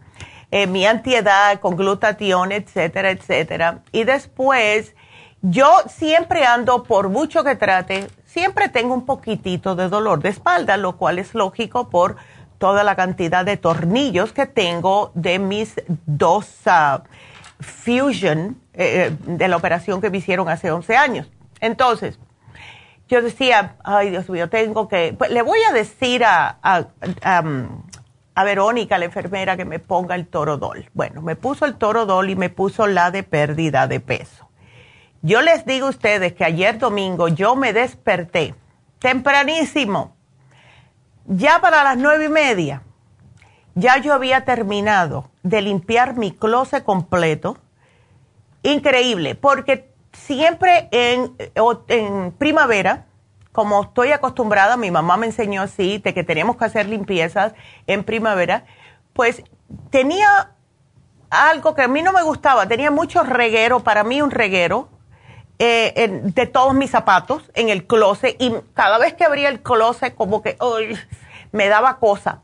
eh, mi antiedad con glutatión, etcétera, etcétera. Y después, yo siempre ando, por mucho que trate, siempre tengo un poquitito de dolor de espalda, lo cual es lógico por toda la cantidad de tornillos que tengo de mis dos uh, Fusion eh, eh, de la operación que me hicieron hace 11 años. Entonces, yo decía, ay Dios mío, tengo que, pues, le voy a decir a, a, Verónica, la enfermera, que me ponga el torodol. Bueno, me puso el torodol y me puso la de pérdida de peso. Yo les digo a ustedes que ayer domingo yo me desperté tempranísimo, ya para las nueve y media, ya yo había terminado de limpiar mi closet completo. Increíble, porque siempre en, en primavera, como estoy acostumbrada, mi mamá me enseñó así, de que teníamos que hacer limpiezas en primavera, pues tenía algo que a mí no me gustaba, tenía mucho reguero, para mí un reguero, eh, de todos mis zapatos en el closet y cada vez que abría el closet como que me daba cosa.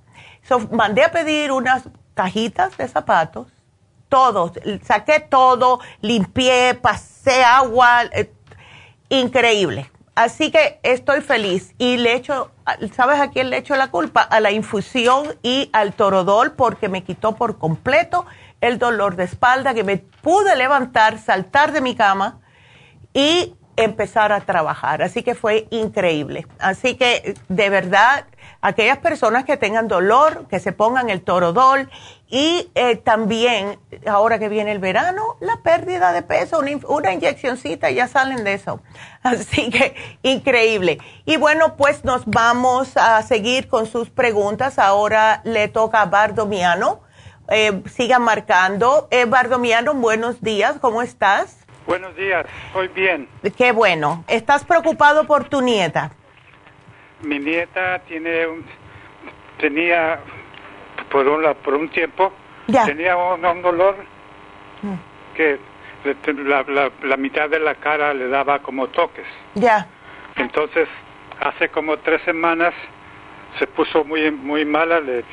mandé a pedir unas cajitas de zapatos, todos, saqué todo, limpié, pasé agua, eh, increíble. Así que estoy feliz y le echo, ¿sabes a quién le echo la culpa? A la infusión y al torodol porque me quitó por completo el dolor de espalda, que me pude levantar, saltar de mi cama y empezar a trabajar. Así que fue increíble. Así que de verdad, aquellas personas que tengan dolor, que se pongan el torodol y eh, también, ahora que viene el verano, la pérdida de peso, una, una inyeccioncita, ya salen de eso. Así que increíble. Y bueno, pues nos vamos a seguir con sus preguntas. Ahora le toca a Bardomiano. Eh, sigan marcando. Eh, Bardomiano, buenos días, ¿cómo estás? Buenos días, estoy bien. Qué bueno. ¿Estás preocupado por tu nieta? Mi nieta tiene un, tenía por un, por un tiempo tenía un, dolor mm. que la, la, mitad de la cara le daba como toques. Ya. Entonces, hace como tres semanas se puso muy muy mala. Le,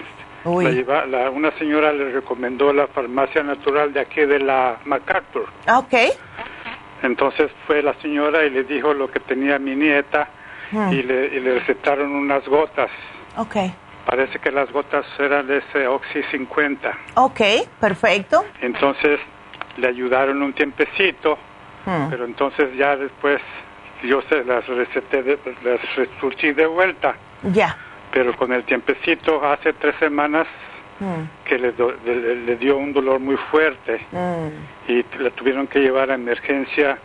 la una señora le recomendó la farmacia natural de aquí de la MacArthur. Ah, ok. Entonces fue la señora y le dijo lo que tenía mi nieta mm. y, le, y le recetaron unas gotas. Ok. Parece que las gotas eran de ese Oxy 50. Ok, perfecto. Entonces le ayudaron un tiempecito, hmm. pero entonces ya después yo se las receté, de, las resurgí de vuelta. Ya. Pero con el tiempecito, hace tres semanas, hmm. que le, le, dio un dolor muy fuerte hmm. y la tuvieron que llevar a emergencia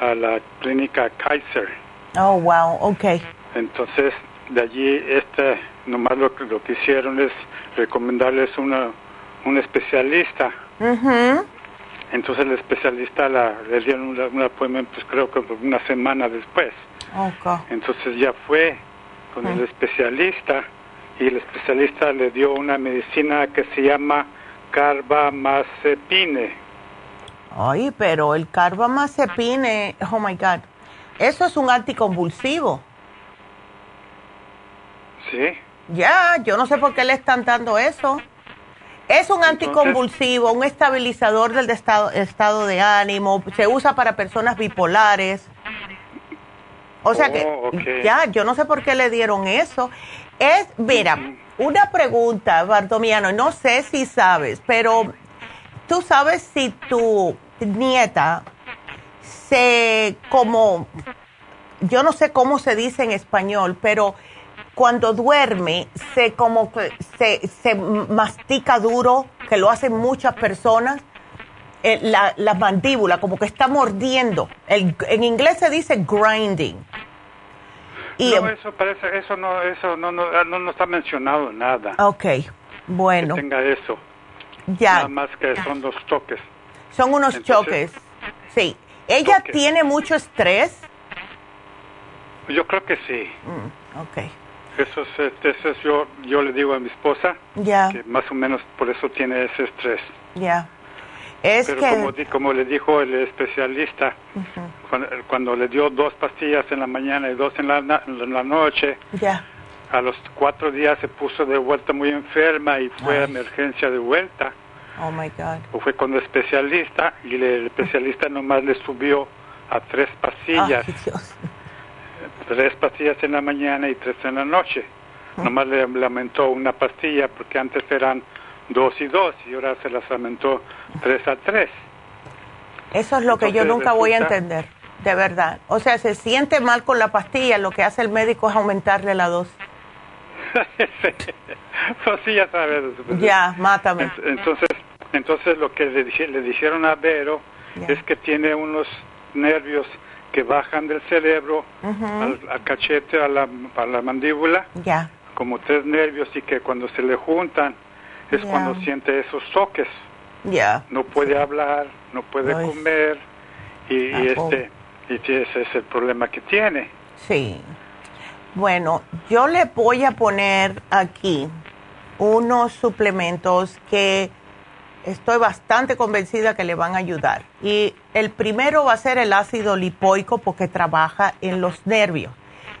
a la clínica Kaiser. Oh, wow, ok. Entonces, de allí, este, nomás lo, lo que hicieron es recomendarles una, un especialista. Entonces el especialista la, le dieron una, una pues creo que una semana después. Entonces ya fue con el especialista y el especialista le dio una medicina que se llama carbamazepine. Ay, pero el carbamazepine, oh my God, eso es un anticonvulsivo. Sí. Ya, yo no sé por qué le están dando eso. Es un anticonvulsivo, un estabilizador del estado, estado de ánimo, se usa para personas bipolares. O sea que oh, ya, yo no sé por qué le dieron eso. Es, mira, una pregunta, Bardomiano, no sé si sabes, pero tú sabes si tu nieta se como, yo no sé cómo se dice en español, pero cuando duerme se como se, se mastica duro, que lo hacen muchas personas, eh, la, la, mandíbula, como que está mordiendo. El, en inglés se dice grinding. Y, no, eso parece, eso no, eso no, no, no, está mencionado nada. Ok, bueno. Que tenga eso. Ya. Nada más que son dos toques. Son unos choques, sí. ¿Ella tiene mucho estrés? Yo creo que sí. Mm, ok. Eso es, eso es yo, yo le digo a mi esposa que más o menos por eso tiene ese estrés. Ya. Es Pero como, como le dijo el especialista, cuando, le dio dos pastillas en la mañana y dos en la, en la noche, ya. a los cuatro días se puso de vuelta muy enferma y fue a emergencia de vuelta. Oh my God. O fue con el especialista y el especialista nomás le subió a tres pastillas. Tres pastillas en la mañana y tres en la noche. Nomás le lamentó una pastilla porque antes eran dos y dos y ahora se las aumentó tres a tres. Eso es lo que yo nunca voy a entender, de verdad. O sea, se siente mal con la pastilla, lo que hace el médico es aumentarle la dosis. pues sí, ya sabes. Ya, mátame. Entonces, entonces lo que le, le dijeron a Vero es que tiene unos nervios que bajan del cerebro al, cachete, a la, a la mandíbula, como tres nervios y que cuando se le juntan es cuando siente esos toques. Ya. No puede hablar, no puede comer y, este y ese es el problema que tiene. Sí. Bueno, yo le voy a poner aquí unos suplementos que estoy bastante convencida que le van a ayudar. Y el primero va a ser el ácido lipoico porque trabaja en los nervios.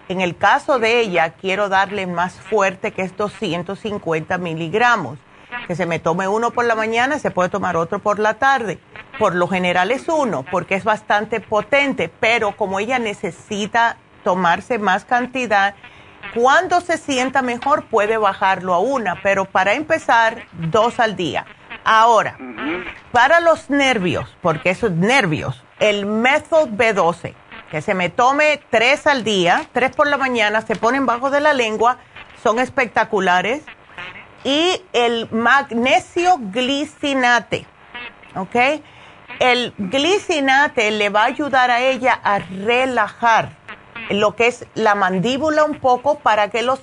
En el caso de ella, quiero darle más fuerte que es 250 miligramos. Que se me tome uno por la mañana, se puede tomar otro por la tarde. Por lo general es uno, porque es bastante potente, pero como ella necesita tomarse más cantidad, cuando se sienta mejor puede bajarlo a una, pero para empezar, dos al día Ahora, para los nervios, porque esos nervios, el método B12, que se me tome tres al día, tres por la mañana, se ponen bajo de la lengua, son espectaculares. Y el magnesio glicinate, ¿ok? El glicinate le va a ayudar a ella a relajar lo que es la mandíbula un poco para que los,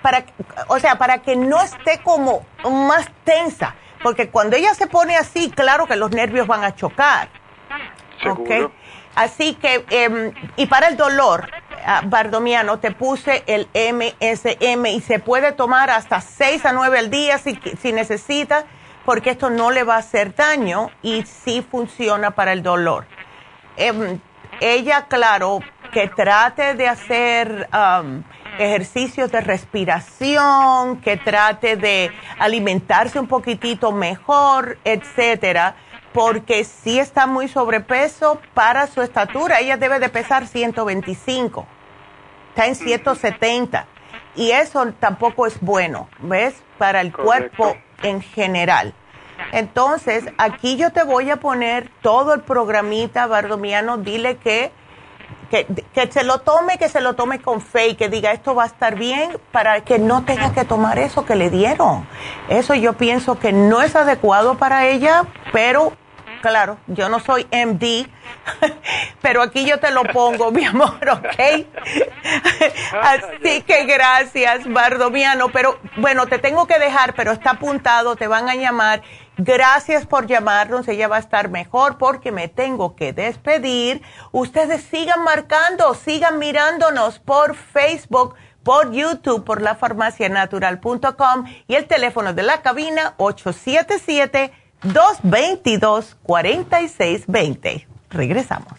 para, o sea, para que no esté como más tensa porque cuando ella se pone así, claro que los nervios van a chocar. ¿Seguro? Así que, em, y para el dolor, ah, Bardomiano, te puse el MSM y se puede tomar hasta 6 a 9 al día si, si necesita, porque esto no le va a hacer daño y sí funciona para el dolor. Em, ella, claro, que trate de hacer ejercicios de respiración, que trate de alimentarse un poquitito mejor, etcétera, porque si está muy sobrepeso para su estatura. Ella debe de pesar 125, está en 170 y eso tampoco es bueno, ¿ves? Para el cuerpo en general. Entonces, aquí yo te voy a poner todo el programita, Bardomiano, dile que que, se lo tome, que se lo tome con fe y que diga esto va a estar bien para que no tenga que tomar eso que le dieron. Eso yo pienso que no es adecuado para ella, pero claro, yo no soy MD, pero aquí yo te lo pongo, mi amor, ¿ok? Así que gracias, Bardomiano. Pero bueno, te tengo que dejar, pero está apuntado, te van a llamar. Gracias por llamarnos, ella va a estar mejor porque me tengo que despedir. Ustedes sigan marcando, sigan mirándonos por Facebook por YouTube, por lafarmacianatural.com y el teléfono de la cabina 877-222-4620. Regresamos.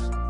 podcast.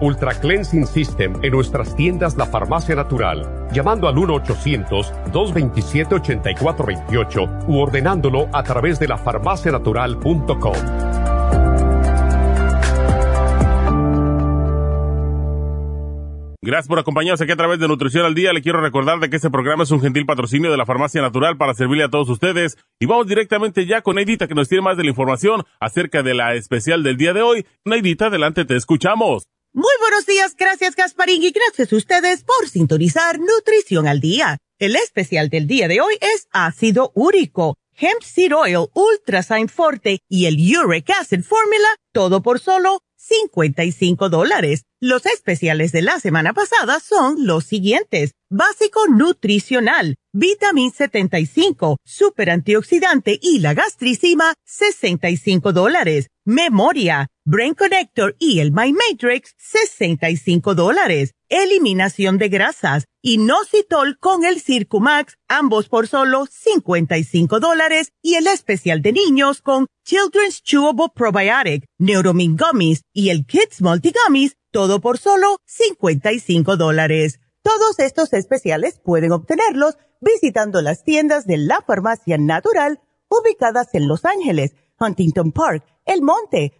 Ultra Cleansing System en nuestras tiendas La Farmacia Natural, llamando al 1-800-227-8428 u ordenándolo a través de lafarmacianatural.com. Gracias por acompañarnos aquí a través de Nutrición al Día. Le quiero recordar de que este programa es un gentil patrocinio de la Farmacia Natural para servirle a todos ustedes. Y vamos directamente ya con Neidita que nos tiene más de la información acerca de la especial del día de hoy. Neidita, adelante, te escuchamos. Muy buenos días, gracias Gasparín y gracias a ustedes por sintonizar Nutrición al Día. El especial del día de hoy es ácido úrico, hemp seed oil, ultrasign forte y el uric acid formula, todo por solo 55 dólares. Los especiales de la semana pasada son los siguientes. Básico nutricional, vitamin 75, super antioxidante y la gastricima, 65 dólares. Memoria, Brain Connector y el My Matrix, 65 dólares. Eliminación de grasas, inositol con el Circumax, ambos por solo 55 dólares. Y el especial de niños con Children's Chewable Probiotic, Neuromin Gummies y el Kids Multi Gummies, todo por solo 55 dólares. Todos estos especiales pueden obtenerlos visitando las tiendas de la Farmacia Natural ubicadas en Los Ángeles, Huntington Park, El Monte,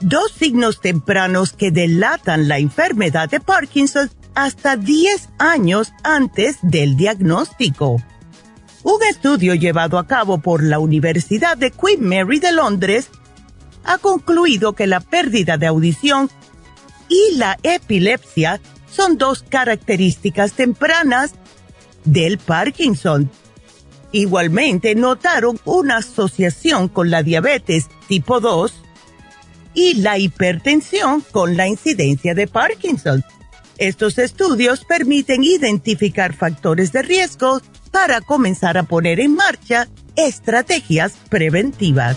Dos signos tempranos que delatan la enfermedad de Parkinson hasta 10 años antes del diagnóstico. Un estudio llevado a cabo por la Universidad de Queen Mary de Londres ha concluido que la pérdida de audición y la epilepsia son dos características tempranas del Parkinson. Igualmente notaron una asociación con la diabetes tipo 2 y la hipertensión con la incidencia de Parkinson. Estos estudios permiten identificar factores de riesgo para comenzar a poner en marcha estrategias preventivas.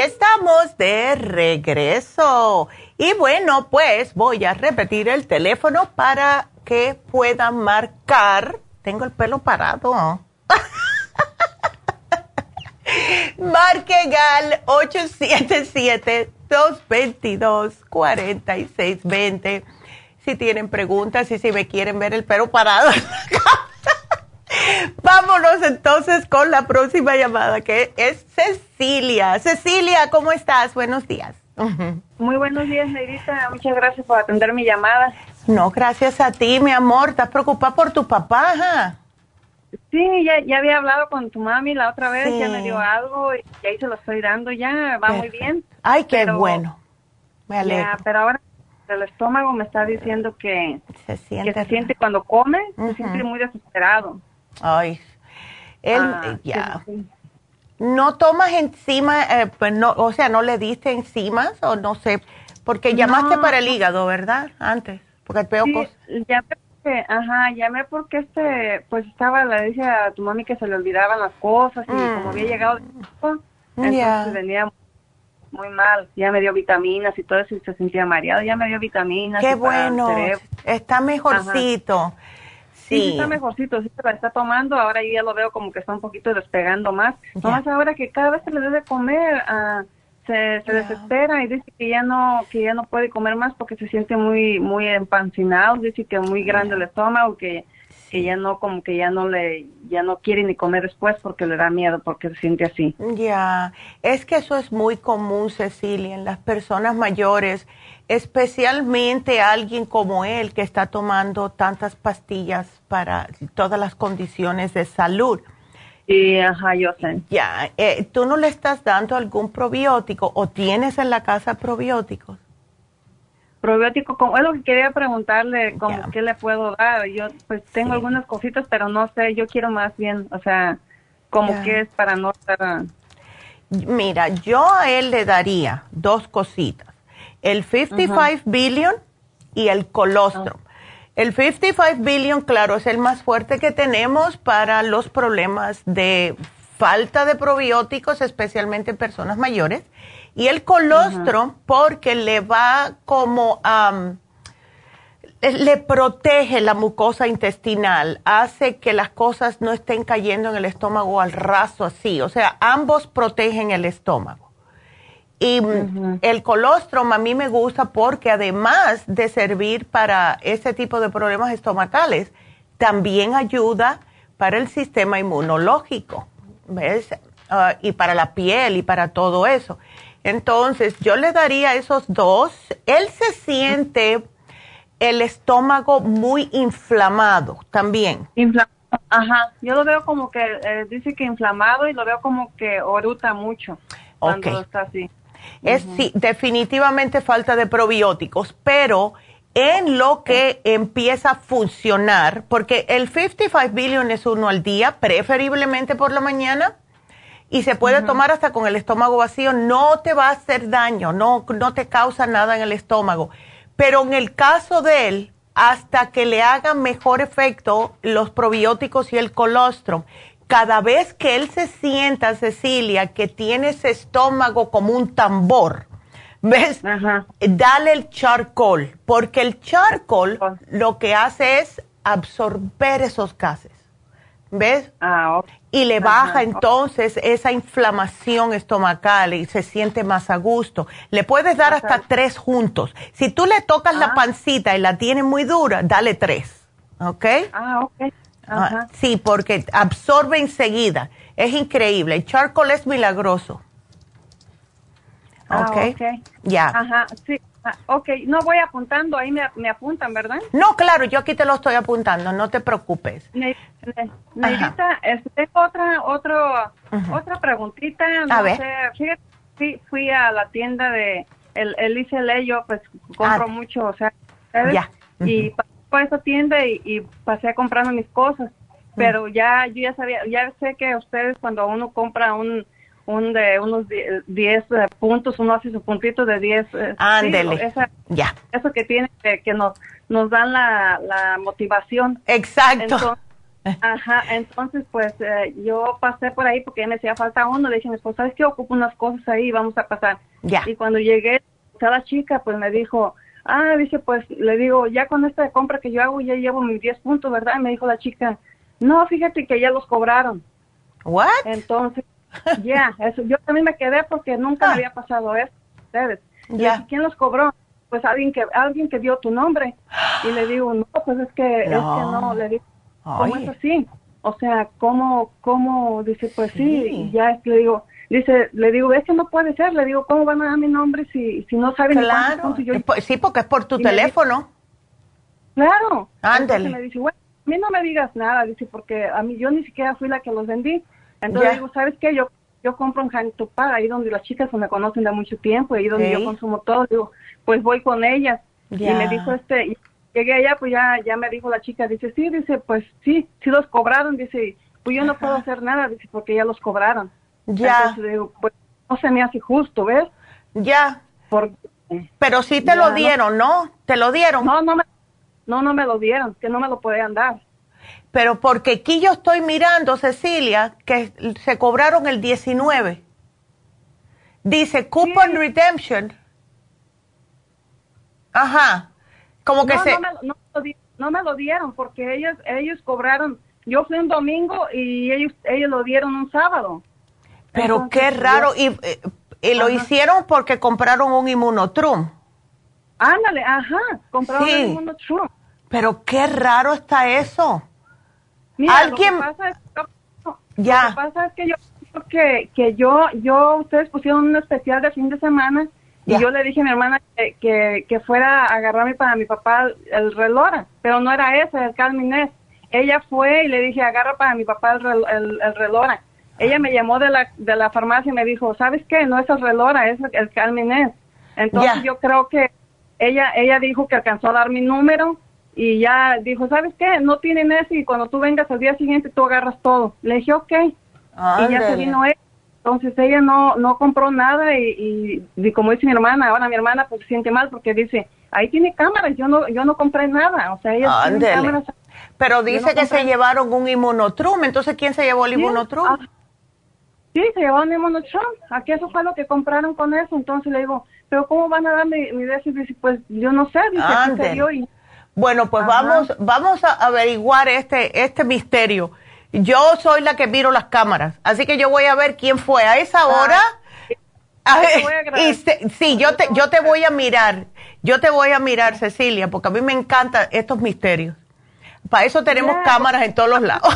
Estamos de regreso. Y bueno, pues voy a repetir el teléfono para que puedan marcar. Tengo el pelo parado. Marquen al 877-222-4620 si tienen preguntas y si me quieren ver el pelo parado. Vámonos entonces con la próxima llamada que es Cecilia. Cecilia, ¿cómo estás? Buenos días. Muy buenos días, Neidita. Muchas gracias por atender mi llamada. No, gracias a ti, mi amor. ¿Estás preocupada por tu papá? Sí, ya, ya había hablado con tu mami la otra vez, ya me dio algo y ahí se lo estoy dando ya, va muy bien. Ay, qué bueno. Me alegro. pero ahora el estómago me está diciendo que se siente, que se siente cuando come, se siente muy desesperado. Ay, él ah, ya. ¿No tomas encima, eh, pues no, o sea, no le diste enzimas o no sé? Porque llamaste para el hígado, ¿verdad? Antes, porque el peor sí, Llamé porque, ajá, llamé porque este, pues estaba, le dije a tu mami que se le olvidaban las cosas y como había llegado, mm. entonces venía muy mal. Ya me dio vitaminas y todo eso y se sentía mareado. Ya me dio vitaminas. Qué bueno, está mejorcito. Sí. está mejorcito, sí se la está tomando, ahora yo ya lo veo como que está un poquito despegando más. Nomás ahora que cada vez se le debe comer, uh, se, se desespera y dice que ya no que ya no puede comer más porque se siente muy muy empancinado, dice que muy grande el estómago, que que ya no como que ya no le ya no quiere ni comer después porque le da miedo porque se siente así. Ya, es que eso es muy común, Cecilia, en las personas mayores especialmente alguien como él que está tomando tantas pastillas para todas las condiciones de salud. Sí, ajá, yo sé. Ya, eh, ¿tú no le estás dando algún probiótico o tienes en la casa probióticos? Probiótico, como es lo que quería preguntarle, como qué le puedo dar. Yo pues tengo algunas cositas, pero no sé, yo quiero más bien, o sea, como que es para no estar... Mira, yo a él le daría dos cositas el 55 billion y el colostrum. El 55 billion, claro, es el más fuerte que tenemos para los problemas de falta de probióticos, especialmente en personas mayores. Y el colostrum, porque le va como le protege la mucosa intestinal, hace que las cosas no estén cayendo en el estómago al raso así. O sea, ambos protegen el estómago. Y el colostrum a mí me gusta porque además de servir para ese tipo de problemas estomacales, también ayuda para el sistema inmunológico, ¿ves? Ah, y para la piel y para todo eso. Entonces, yo le daría esos dos. Él se siente el estómago muy inflamado también. Inflamado. Ajá, yo lo veo como que eh, dice que inflamado y lo veo como que oruta mucho cuando está así. Es sí, definitivamente falta de probióticos, pero en lo que empieza a funcionar, porque el 55 billion es uno al día, preferiblemente por la mañana, y se puede tomar hasta con el estómago vacío, no te va a hacer daño, no, no te causa nada en el estómago. Pero en el caso de él, hasta que le haga mejor efecto los probióticos y el colostrum, cada vez que él se sienta, Cecilia, que tiene ese estómago como un tambor, ¿ves? Dale el charcoal, porque el charcoal lo que hace es absorber esos gases. ¿Ves? Ah, y le baja entonces esa inflamación estomacal y se siente más a gusto. Le puedes dar hasta tres juntos. Si tú le tocas la ah. pancita y la tiene muy dura, dale tres. ¿Ok? Ah, ok. Ah, sí, porque absorbe enseguida. Es increíble. El charcoal es milagroso. Ah, ok. Ya. Ajá, sí. Ah, ok, no voy apuntando, ahí me, me, apuntan, ¿verdad? No, claro, yo aquí te lo estoy apuntando, no te preocupes. Neidita, este, tengo otra, otro, otra preguntita. a ver. fui, fui a la tienda de el, el ICL, yo pues compro mucho, o sea, Ya. Y pasé por esa tienda y, pasé a comprarme mis cosas, pero ya, yo ya sabía, ya sé que ustedes cuando uno compra un un de unos 10 eh, puntos, uno hace su puntito de 10. Eh, Ándele. ya. Eso que tiene que, nos, nos dan la, la motivación. Exacto. ajá, entonces pues eh, yo pasé por ahí porque me hacía falta uno, le dije pues ¿sabes qué? Ocupo unas cosas ahí, vamos a pasar. Ya. Y cuando llegué, cada chica pues me dijo, ah, dice pues, le digo, ya con esta compra que yo hago ya llevo mis 10 puntos, ¿verdad? Y me dijo la chica, no, fíjate que ya los cobraron. ¿What? Entonces, ya, eso, yo también me quedé porque nunca me ah. había pasado eso. Ustedes. Ya. ¿Quién los cobró? Pues alguien que alguien que dio tu nombre. Y le digo, no, pues es que no, es que no. le digo, ¿cómo es así? O sea, ¿cómo, cómo? Dice, pues sí, y ya le digo, dice, le digo, es que no puede ser, le digo, ¿cómo van a dar mi nombre si, si no saben claro. Yo, sí, porque es por tu teléfono. claro. Ándale. me dice, bueno, a mí no me digas nada, dice, porque a mí yo ni siquiera fui la que los vendí. Entonces digo, ¿sabes qué? Yo yo compro en Jantupar, ahí donde las chicas me conocen de mucho tiempo, ahí donde yo consumo todo, digo, pues voy con ellas. Y me dijo este, llegué allá, pues ya, ya me dijo la chica, dice, sí, dice, pues sí, sí los cobraron, dice, pues yo no puedo hacer nada, dice, porque ya los cobraron. Ya. Entonces digo, pues no se me hace justo, ¿ves? Ya. Porque, Pero sí te lo dieron, ¿no? ¿Te lo dieron? No, no me, no, no me lo dieron, que no me lo podían dar pero porque aquí yo estoy mirando, Cecilia, que se cobraron el 19. Dice coupon redemption. Ajá. Como que no, se... No me, no, me, lo dieron porque ellos, ellos cobraron. Yo fui un domingo y ellos, ellos lo dieron un sábado. Pero qué raro. y, eh, lo hicieron porque compraron un inmunotrum. Ándale, ajá. Compraron un inmunotrum. Pero qué raro está eso. Mira, ¿Alguien? Lo que pasa es, ya. Lo que pasa es que yo que, que yo, yo, ustedes pusieron un especial de fin de semana y yo le dije a mi hermana que, que, fuera a agarrarme para mi papá el relora, pero no era ese, el Calminés. Ella fue y le dije, agarra para mi papá el, el, el relora. Ella me llamó de la, de la farmacia y me dijo, ¿sabes qué? No es el relora, es el Calminés. Entonces yo creo que ella, ella dijo que alcanzó a dar mi número y ya dijo, ¿sabes qué? No tienen eso y cuando tú vengas al día siguiente tú agarras todo. Le dije, ok. Y ya se vino ella. Entonces ella no, no compró nada y, y, como dice mi hermana, ahora mi hermana pues se siente mal porque dice, ahí tiene cámaras, yo no, yo no compré nada. O sea, ella tiene cámaras. Pero dice que se llevaron un inmunotrum, entonces ¿quién se llevó el inmunotrum? Ah, sí, se llevó un inmunotrum. Aquí eso fue lo que compraron con eso. Entonces le digo, pero ¿cómo van a darme mi, mi Dice, pues yo no sé, dice, se dio y bueno, pues vamos, vamos a averiguar este, este misterio. Yo soy la que miro las cámaras, así que yo voy a ver quién fue a esa ah, hora. sí, yo te, yo te voy a mirar, yo te voy a mirar, Cecilia, porque a mí me encantan estos misterios. Para eso tenemos cámaras en todos los lados.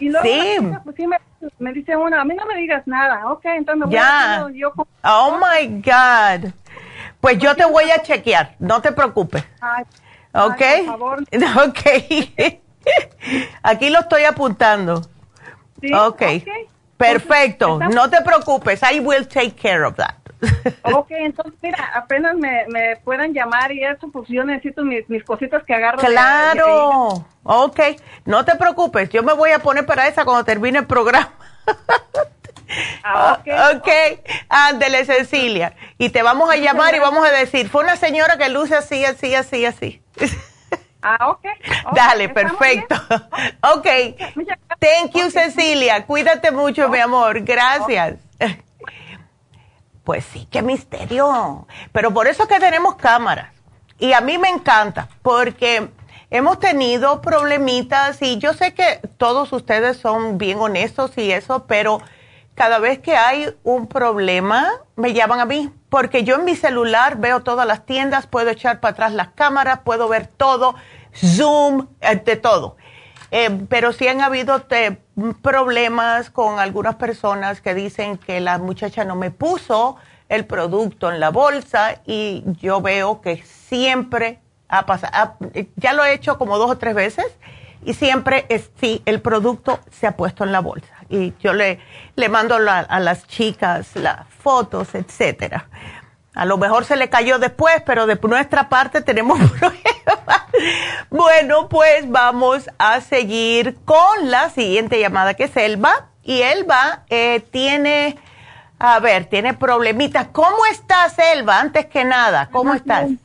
Y luego sí. Pues, sí me, me, dice una, a mí no me digas nada, ok, entonces me voy ya. A, yo, oh my God. Pues yo te voy a chequear, no te preocupes. ¿Ok? por favor. Ok. Aquí lo estoy apuntando. Sí, ok. Perfecto, no te preocupes, I will take care of that. Ok, entonces mira, apenas me, me puedan llamar y eso, pues yo necesito mis, mis cositas que agarro. Claro, ok, no te preocupes, yo me voy a poner para esa cuando termine el programa. Ah, ok. Ok, ándele, Cecilia. Y te vamos a llamar y vamos a decir, fue una señora que luce así, así, así, así. Ah, ok. Dale, perfecto. Ok. Thank you, Cecilia. Cuídate mucho, mi amor. Gracias. Pues sí, qué misterio. Pero por eso es que tenemos cámaras. Y a mí me encanta, porque hemos tenido problemitas y yo sé que todos ustedes son bien honestos y eso, pero cada vez que hay un problema, me llaman a mí, porque yo en mi celular veo todas las tiendas, puedo echar para atrás las cámaras, puedo ver todo, Zoom, eh, de todo. Eh, pero sí han habido eh, problemas con algunas personas que dicen que la muchacha no me puso el producto en la bolsa y yo veo que siempre ha pasado, ya lo he hecho como dos o tres veces y siempre es, sí, el producto se ha puesto en la bolsa y yo le, le mando a las chicas las fotos, etcétera. A lo mejor se le cayó después, pero de nuestra parte tenemos problemas. Bueno, pues vamos a seguir con la siguiente llamada que es Elba. Y Elba eh, tiene a ver, tiene problemitas. ¿Cómo estás, Elba? Antes que nada, ¿cómo estás?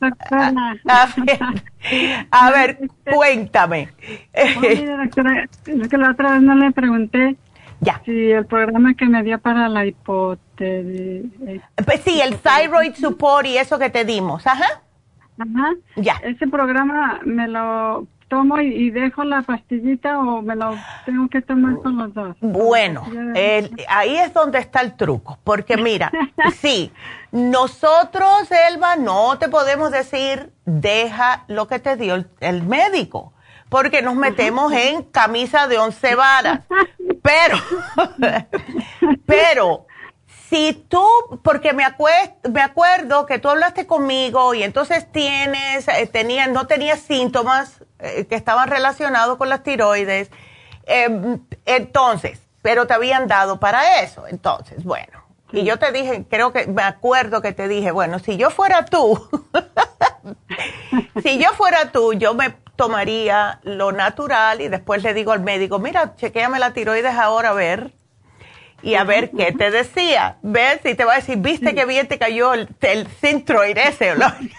A, ver, cuéntame. doctora, es que la otra vez no le pregunté ya. si el programa que me dio para la hipótesis. Pues sí, el thyroid support y eso que te dimos, ajá. Ajá. Ya. Ese programa me lo tomo y, dejo la pastillita o me lo tengo que tomar con los dos? Bueno, ahí es donde está el truco, porque mira, sí, nosotros, Elba, no te podemos decir, deja lo que te dio el, médico, porque nos metemos en camisa de once varas. Pero, pero si tú, porque me, me acuerdo que tú hablaste conmigo y entonces tienes, eh, tenías, no tenías síntomas eh, que estaban relacionados con las tiroides, em, entonces, pero te habían dado para eso, entonces, bueno. Y yo te dije, creo que me acuerdo que te dije, bueno, si yo fuera tú, si yo fuera tú, yo me tomaría lo natural y después le digo al médico, mira, chequéame la tiroides ahora a ver y a ver qué te decía. ¿Ves? Y te va a decir, viste qué bien te cayó el, el ese o lo que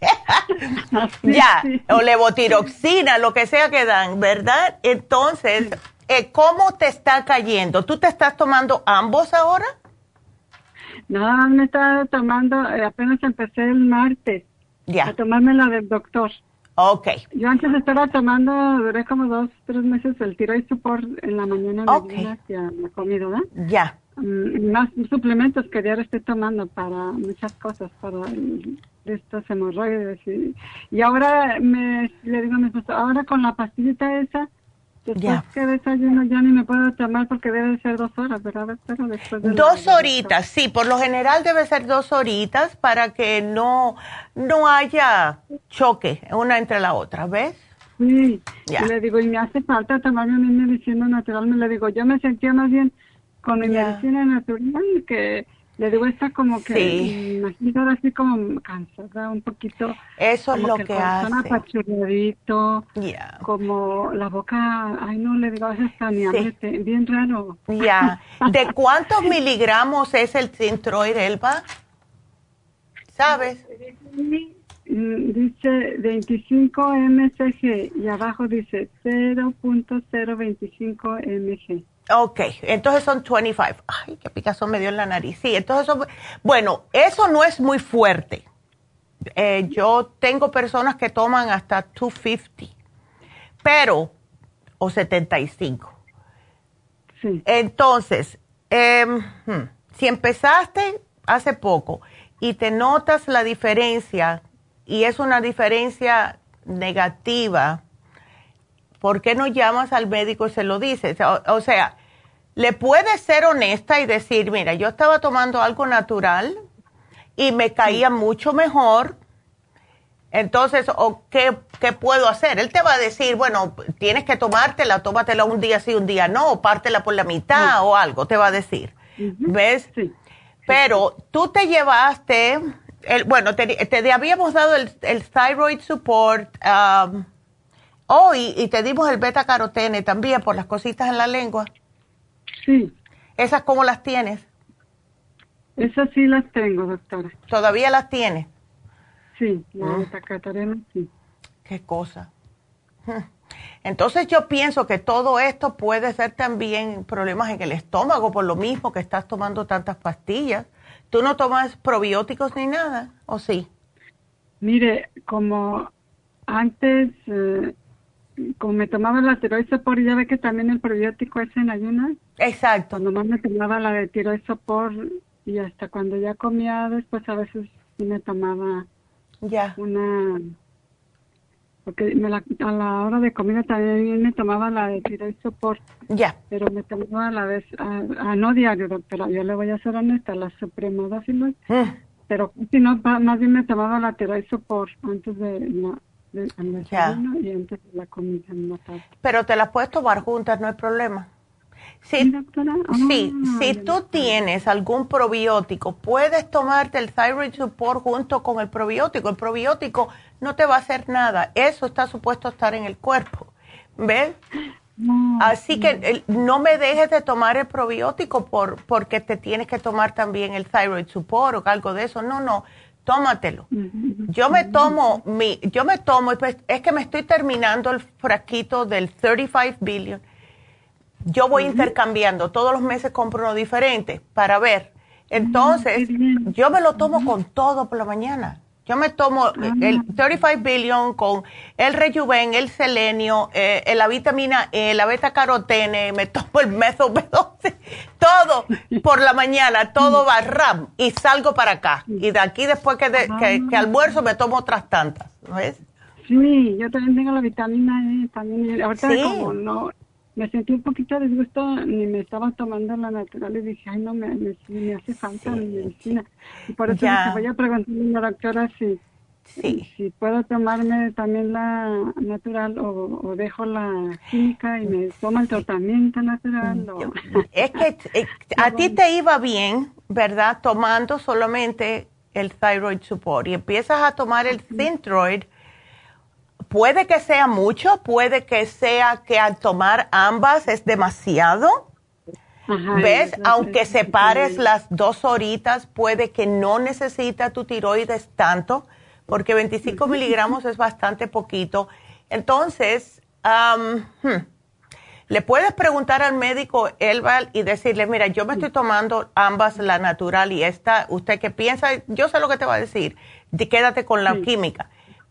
sea. ya, o levotiroxina, lo que sea que dan, ¿verdad? Entonces, eh, ¿cómo te está cayendo? ¿Tú te estás tomando ambos ahora? No, me estaba tomando, eh, apenas empecé el martes. A tomarme la del doctor. Ok. Yo antes estaba tomando, duré como dos, tres meses el tiroid support en la mañana okay. hacia la comida, ¿verdad? Ya. Mm, más suplementos que diario estoy tomando para muchas cosas, para estos hemorroides. Y, y ahora me, le digo a mi esposo, ahora con la pastillita esa, Después que desayuno ya ni me puedo tomar porque debe ser dos horas, ¿verdad? después de dos horitas, sí, por lo general debe ser dos horitas para que no, no haya choque una entre la otra, ¿ves? Sí, y le digo, y me hace falta tomarme mi medicina natural, me le digo, yo me sentía más bien con mi medicina natural que le digo, está como que, sí. imagino así como cansada, un poquito. Eso es lo que, que hace. apachurradito, como la boca, ay no, le digo, a veces está bien raro. Ya, ¿de cuántos miligramos es el Centroid Elba? ¿Sabes? Mm, dice 25 mcg y abajo dice 0.025 mg. Ok, entonces son 25. Ay, qué picazón me dio en la nariz. Sí, entonces son, bueno, eso no es muy fuerte. Eh, yo tengo personas que toman hasta 250, pero, o 75. Sí. Entonces, em, hmm, si empezaste hace poco y te notas la diferencia, y es una diferencia negativa, ¿por qué no llamas al médico y se lo dices? O, sea, le puedes ser honesta y decir, mira, yo estaba tomando algo natural y me caía mucho mejor. Entonces, ¿o qué, puedo hacer? Él te va a decir, bueno, tienes que tomártela, tómatela un día sí, un día no, o pártela por la mitad o algo, te va a decir. ¿Ves? Sí. Pero tú te llevaste, el, bueno, te, habíamos dado el, thyroid support. Um, Oh, y, te dimos el beta carotene también por las cositas en la lengua. Sí. ¿Esas cómo las tienes? Esas sí las tengo, doctora. ¿Todavía las tienes? Sí, la mm. sí. Qué cosa. Entonces yo pienso que todo esto puede ser también problemas en el estómago por lo mismo que estás tomando tantas pastillas. ¿Tú no tomas probióticos ni nada? ¿O sí? Mire, como antes, eh, como me tomaba la tiroisopor, ya ve que también el probiótico es en ayunas. Exacto. Cuando más me tomaba la de tiroisopor y hasta cuando ya comía después a veces sí me tomaba ya. una porque me la, a la hora de comida también me tomaba la de tiroisopor. Ya. Pero me tomaba a la vez, a, no diario, doctora, yo le voy a ser honesta, la suprema mm. Pero si no, más bien me tomaba la tiroisopor antes de la, de, y antes de la comida en la tarde. Pero te las puedes tomar juntas, no hay problema. Sí, sí, ah, si tú tienes algún probiótico, puedes tomarte el thyroid support junto con el probiótico. El probiótico no te va a hacer nada. Eso está supuesto a estar en el cuerpo. ¿Ves? Así que no me dejes de tomar el probiótico por, porque te tienes que tomar también el thyroid support o algo de eso. No, no, tómatelo. Yo me tomo mi, yo me tomo, pues, es que me estoy terminando el frasquito del 35 billion yo voy intercambiando, todos los meses compro uno diferente para ver. Entonces, yo me lo tomo con todo por la mañana. Yo me tomo el 35 billion con el rejuven, el selenio, eh, la vitamina E, la beta carotene, me tomo el meso B12, todo por la mañana, todo va ram y salgo para acá. Y de aquí después que, que, almuerzo me tomo otras tantas, ¿ves? Sí, yo también tengo la vitamina E, también, ahorita como no, me sentí un poquito disgusto, ni me estaba tomando la natural y dije, ay, no, me, me, hace falta mi medicina. Y por eso me voy a preguntar a la doctora si, si puedo tomarme también la natural o, dejo la química y me tomo el tratamiento natural. Es que eh, a ti te iba bien, ¿verdad? Tomando solamente el thyroid support y empiezas a tomar el Synthroid puede que sea mucho, puede que sea que al tomar ambas es demasiado. ¿Ves? Aunque separes las dos horitas, puede que no necesita tu tiroides tanto, porque 25 miligramos es bastante poquito. Entonces, hmm, le puedes preguntar al médico Elval y decirle, mira, yo me estoy tomando ambas, la natural y esta, ¿usted qué piensa? Yo sé lo que te va a decir, quédate con la química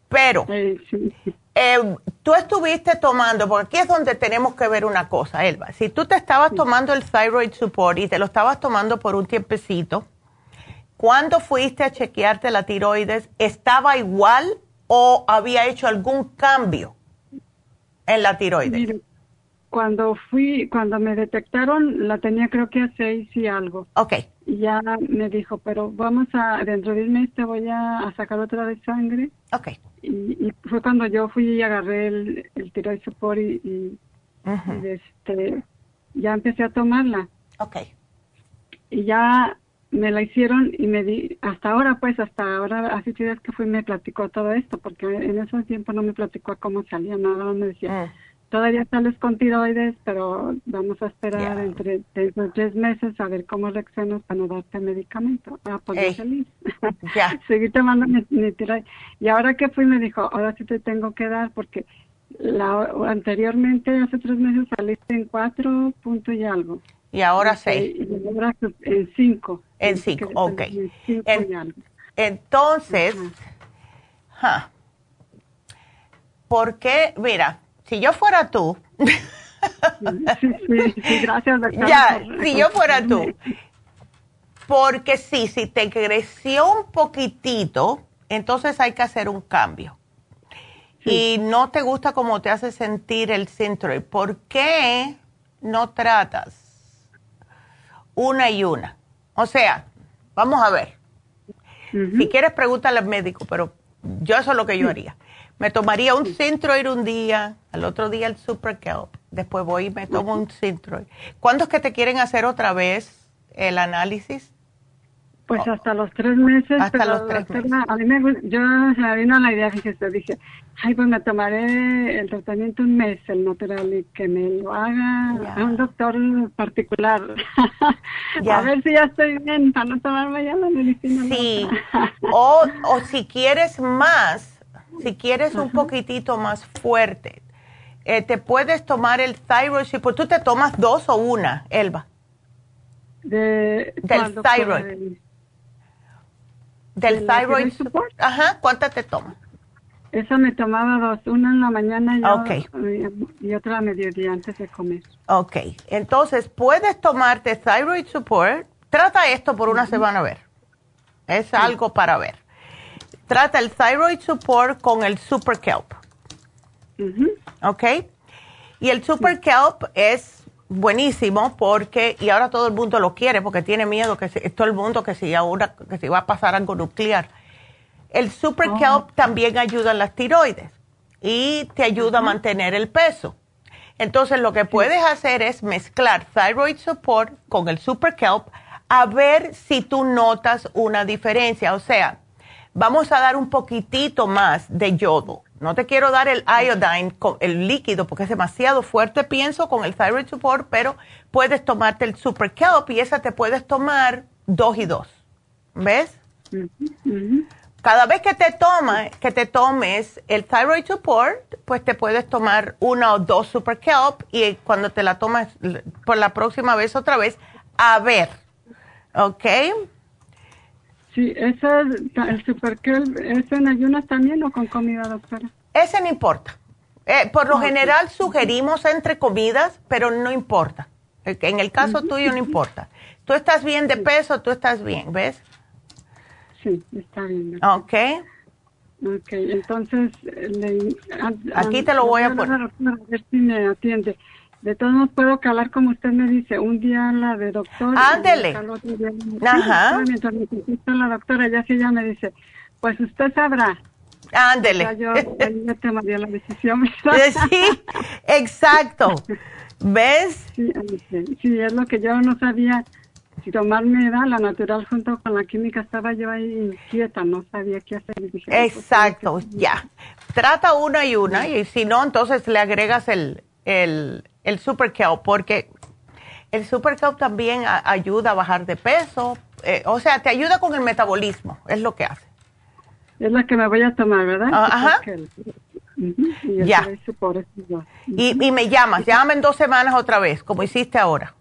pero eh, tú estuviste tomando, porque aquí es donde tenemos que ver una cosa, Elba. Si tú te estabas tomando el thyroid support y te lo estabas tomando por un tiempecito, ¿cuándo fuiste a chequearte la tiroides? ¿Estaba igual o había hecho algún cambio en la tiroides? Cuando fui, cuando me detectaron, la tenía creo que a seis y algo. Ok. Y ya me dijo, pero vamos a, dentro de un mes te voy a, sacar otra de sangre. Ok. Y, fue cuando yo fui y agarré el, el tiroid support y, y, este, ya empecé a tomarla. Ok. Y ya me la hicieron y me di, hasta ahora pues, hasta ahora, hace días que fui me platicó todo esto, porque en esos tiempos no me platicó cómo salía nada, me decía, mm todavía sales con tiroides, pero vamos a esperar entre, tres meses a ver cómo reaccionas para no darte medicamento. Ah, pues feliz. Ya. Seguí tomando mi, tiroides. Y ahora que fui me dijo, ahora sí te tengo que dar porque la, anteriormente, hace tres meses, saliste en cuatro puntos y algo. Y ahora seis. Y ahora en cinco. En cinco, ok. Entonces, ¿por qué? Mira, si yo fuera tú, gracias, Ya, si yo fuera tú, porque sí, si te creció un poquitito, entonces hay que hacer un cambio. Y no te gusta cómo te hace sentir el centro. ¿Por qué no tratas una y una? O sea, vamos a ver. Si quieres, pregúntale al médico, pero yo eso es lo que yo haría. Me tomaría un Synthroid un día, al otro día el Super Kelp, después voy y me tomo un Synthroid. ¿Cuándo es que te quieren hacer otra vez el análisis? Pues hasta los tres meses. Hasta los tres meses. A mí me, yo me vino la idea, fíjese, dije, ay, pues me tomaré el tratamiento un mes, el natural, y que me lo haga a un doctor particular. a ver si ya estoy bien para no tomarme ya la medicina. Sí, o, o si quieres más, si quieres un poquitito más fuerte, eh, te puedes tomar el thyroid, pues tú te tomas dos o una, Elba. De, del thyroid del thyroid support. Ajá, ¿cuántas te tomas? Esa me tomaba dos, una en la mañana y, y otra a mediodía antes de comer. Ok, entonces puedes tomarte thyroid support. Trata esto por una semana a ver. Es algo para ver. Trata el thyroid support con el super kelp. Ok. Y el super kelp es buenísimo porque, y ahora todo el mundo lo quiere porque tiene miedo que todo el mundo que si, ahora, que si va a pasar algo nuclear. El Super oh. Kelp también ayuda en las tiroides y te ayuda a mantener el peso. Entonces lo que puedes hacer es mezclar Thyroid Support con el Super Kelp a ver si tú notas una diferencia. O sea, vamos a dar un poquitito más de yodo no te quiero dar el iodine, el líquido, porque es demasiado fuerte, pienso, con el thyroid support, pero puedes tomarte el super kelp y esa te puedes tomar dos y dos. ¿Ves? Cada vez que te toma, que te tomes el thyroid support, pues te puedes tomar una o dos super kelp y cuando te la tomas por la próxima vez otra vez, a ver. ¿Ok? Sí, esa, el ¿es en ayunas también o con comida, doctora? Ese no importa. Eh, por lo general sugerimos entre comidas, pero no importa. En el caso tuyo no importa. Tú estás bien de peso, tú estás bien, ¿ves? Sí, está bien. Ok. Ok, entonces... Le, Aquí te lo voy a poner. A ver si me atiende. De todos modos puedo calar como usted me dice, un día la de doctor. Ándele. Ajá. Mientras me contesta la doctora, ya que ella me dice, pues usted sabrá. Ándele. Ya yo, ya tomaría la decisión. sí, exacto. ¿Ves? Sí, sí, es lo que yo no sabía. Si tomarme era la natural junto con la química, estaba yo ahí inquieta, no sabía qué hacer. Pues, exacto, ya. Trata una y una, y si no, entonces le agregas el, el, el Super Kelp, porque el Super Kelp también ayuda a bajar de peso, eh, o sea, te ayuda con el metabolismo, es lo que hace. Es la que me voy a tomar, ¿verdad? Ah, ajá. y ya. Y, y, me llamas, llámame en dos semanas otra vez, como hiciste ahora.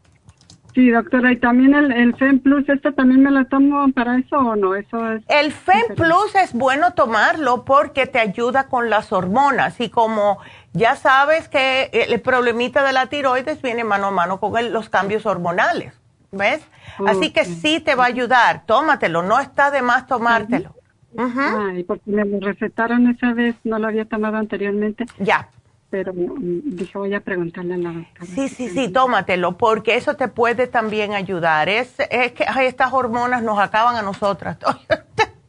Sí, doctora, y también el, el FEM Plus, ¿esto también me lo tomo para eso o no? Eso es el FEM Plus es bueno tomarlo porque te ayuda con las hormonas y como ya sabes que el problemita de la tiroides viene mano a mano con los cambios hormonales, ¿ves? Así que sí te va a ayudar, tómatelo, no está de más tomártelo. Ay, porque me lo recetaron esa vez, no lo había tomado anteriormente. Ya pero dije voy a preguntarle a la doctora. Sí, sí, sí, tómatelo, porque eso te puede también ayudar. Es, es que estas hormonas nos acaban a nosotras.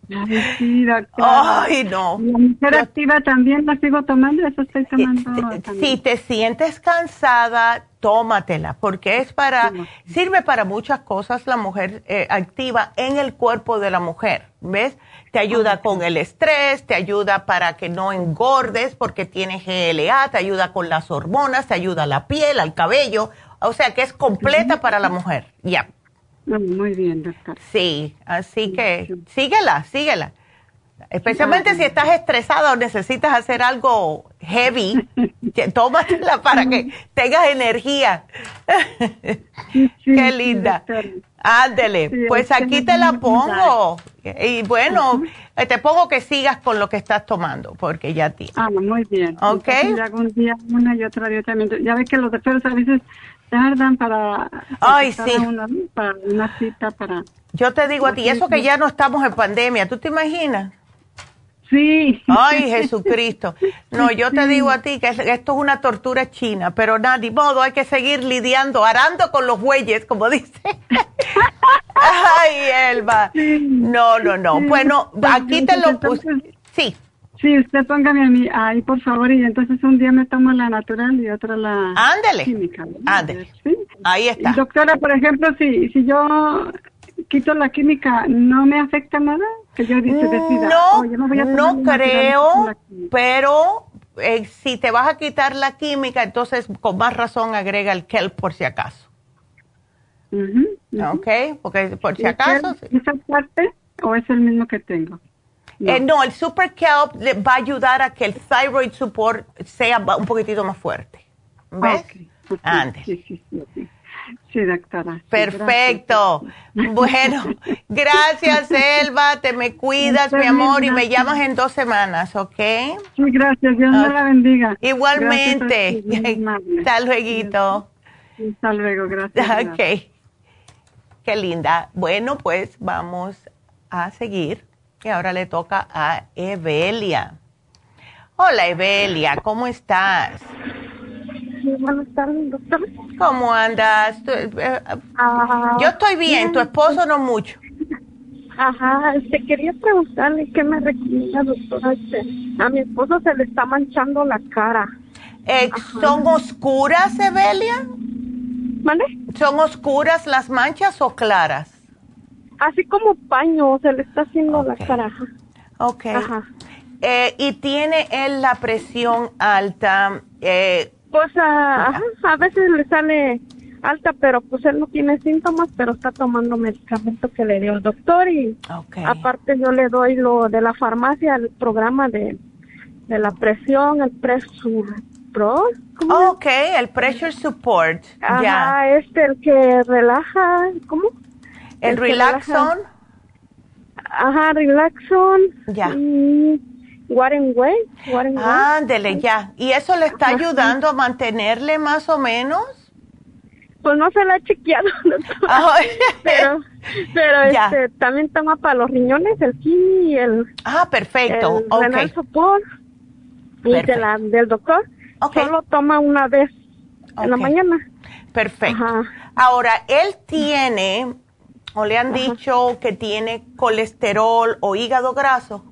Ay, sí, doctora. Ay, no. La mujer activa también la sigo tomando, eso estoy tomando. Si te sientes cansada, tómatela, porque es para, sirve para muchas cosas la mujer eh, activa en el cuerpo de la mujer, ¿ves? Te ayuda con el estrés, te ayuda para que no engordes porque tiene GLA, te ayuda con las hormonas, te ayuda a la piel, al cabello, o sea que es completa para la mujer, ya. Muy bien, doctor. Sí, así que síguela, síguela. Especialmente si estás estresada o necesitas hacer algo heavy, tómatela para que tengas energía. Qué linda. Ándele, pues aquí te la pongo. Y bueno, te pongo que sigas con lo que estás tomando, porque ya tienes. Ah, muy bien. Ok. un día una y otra día también. Ya ves que los doctores a veces tardan para, Ay, sí. una, para una cita para... Yo te digo a ti, eso que ya no estamos en pandemia, ¿tú te imaginas? Sí. Ay, Jesucristo. No, yo te digo a ti que esto es una tortura china, pero nada, ni modo, hay que seguir lidiando, arando con los bueyes, como dice. Ay, Elba. No, no, no. Bueno, aquí te lo puse. Sí. Sí, usted póngame a mí ahí, por favor, y entonces un día me tomo la natural y otra la Ándele. química. Ándele. ¿Sí? Ahí está. doctora, por ejemplo, si, si yo quito la química, ¿no me afecta nada? Que yo dice, decida, no, no creo, pero eh, si te vas a quitar la química, entonces con más razón agrega el kelp por si acaso. Ok, porque por si acaso. ¿Esa parte o es el mismo que tengo? Eh, no. el Super Kelp va a ayudar a que el thyroid support sea un poquitito más fuerte. ¿Ves? Antes. Sí, sí, sí, sí, doctora. Perfecto. Bueno, gracias, Elba. Te me cuidas, mi amor, y me llamas en dos semanas, ¿ok? Sí, gracias. Dios me la bendiga. Igualmente. Hasta luego. Hasta luego, gracias. Ok. Qué linda. Bueno, pues vamos a seguir. Y ahora le toca a Evelia. Hola, Evelia, ¿cómo estás? Sí, buenas tardes, doctor. ¿Cómo andas? Eh, ah, yo estoy bien, tu esposo no mucho. Ajá, este, quería preguntarle qué me recomienda, doctora. Este, a mi esposo se le está manchando la cara. Eh, ¿Son oscuras, Evelia? ¿Son oscuras las manchas o claras? Así como paño, se le está haciendo la cara. Ok. Eh, ¿Y tiene él la presión alta? Eh, pues a, a veces le sale alta, pero pues él no tiene síntomas, pero está tomando medicamento que le dio el doctor y aparte yo le doy lo de la farmacia, el programa de, de la presión, el presur, Oh, ok, el pressure support. Ajá, este, el que relaja, ¿cómo? El, relaxon. Ajá, relaxon. Ya. Warren Way. Ándele, ya. ¿Y eso le está ayudando a mantenerle más o menos? Pues no se la ha chequeado, pero, pero este, también toma para los riñones el kini y el... Ah, perfecto. El support. Y de la, del doctor. Solo toma una vez en la mañana. Perfecto. Ahora, él tiene, o le han dicho que tiene colesterol o hígado graso.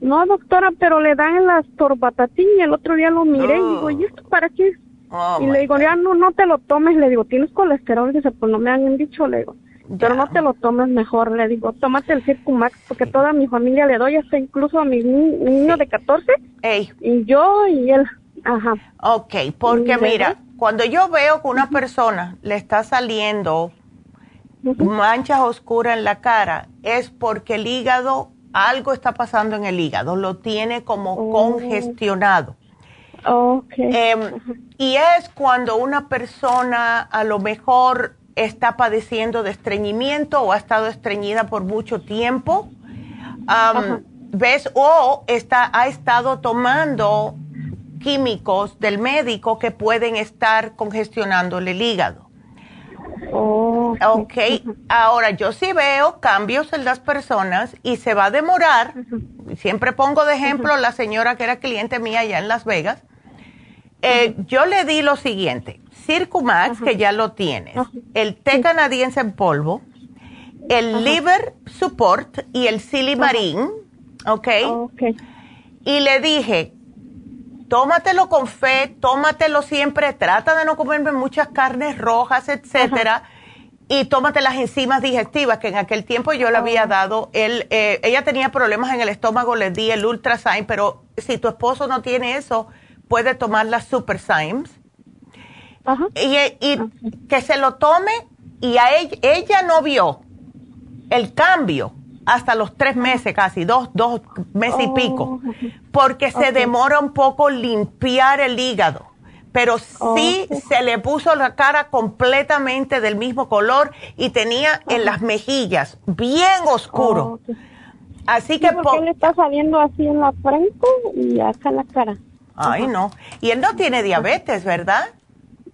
No, doctora, pero le dan las torbatatín y el otro día lo miré y digo, ¿y esto para qué? Oh, y le digo, ya no, no te lo tomes. Le digo, ¿tienes colesterol? dice, pues no me han dicho, le digo. Pero no te lo tomes mejor, le digo, tómate el Circumax, porque toda mi familia le doy, hasta incluso a mi, niño de 14, y yo y él. Ajá. Ok, porque mira, cuando yo veo que una persona le está saliendo manchas oscuras en la cara, es porque el hígado, algo está pasando en el hígado, lo tiene como oh. congestionado. Okay. Em, y es cuando una persona a lo mejor está padeciendo de estreñimiento o ha estado estreñida por mucho tiempo, ¿ves? O está, ha estado tomando químicos del médico que pueden estar congestionando el hígado. Oh, ok, ahora yo sí veo cambios en las personas y se va a demorar. Siempre pongo de ejemplo la señora que era cliente mía allá en Las Vegas. Eh, yo le di lo siguiente, Circumax, que ya lo tienes, el té canadiense en polvo, el liver support y el silimarín, ¿ok? Y le dije, tómatelo con fe, tómatelo siempre, trata de no comerme muchas carnes rojas, etcétera, y tómate las enzimas digestivas, que en aquel tiempo yo le había oh. dado, él, eh, ella tenía problemas en el estómago, le di el Ultrasign, pero si tu esposo no tiene eso, puede tomar las Super Symes. Y, y que se lo tome y a ella, ella no vio el cambio hasta los tres meses casi, dos, dos meses y pico, oh, porque se demora un poco limpiar el hígado. Pero sí se le puso la cara completamente del mismo color y tenía en las mejillas bien oscuro. Así que... porque le está saliendo así en la frente y acá en la cara. Ay, no. Y él no tiene diabetes, ¿verdad?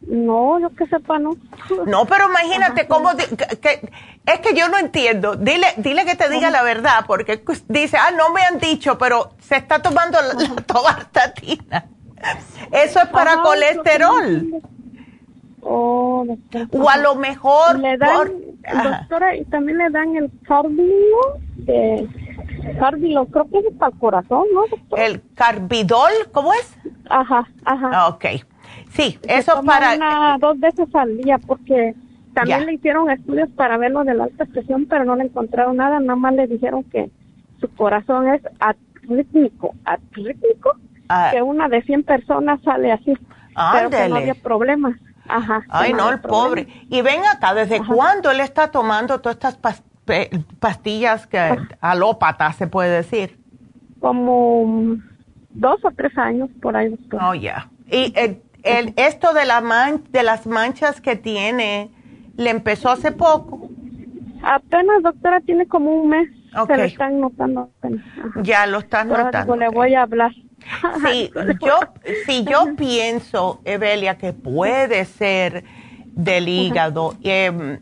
No, yo que sepa, no. No, pero imagínate cómo... que, es que yo no entiendo. Dile, dile que te diga la verdad, porque dice, ah, no me han dicho, pero se está tomando la, la Eso es para colesterol. Oh, o a lo mejor... Le dan, doctora, y también le dan el de, carbilo, creo que es para el corazón, ¿no? El carbidol, ¿cómo es? Ajá, ajá. Ok. Sí, eso para... dos veces al día porque también le hicieron estudios para ver lo de la alta presión, pero no le encontraron nada, nada más le dijeron que su corazón es arrítmico, arrítmico, ah. que una de 100 personas sale así, pero que no había problemas. Ajá. Ay, no, el pobre. Y ven acá, ¿desde cuándo él está tomando todas estas pastillas que alópatas, se puede decir? Como dos o tres años por ahí. Oh, ya. Y el, el, esto de, la man, de las manchas que tiene, ¿le empezó hace poco? Apenas, doctora, tiene como un mes. Se lo están notando Ya lo están notando. le voy a hablar. Sí, yo, si yo pienso, Evelia, que puede ser del hígado. Eh,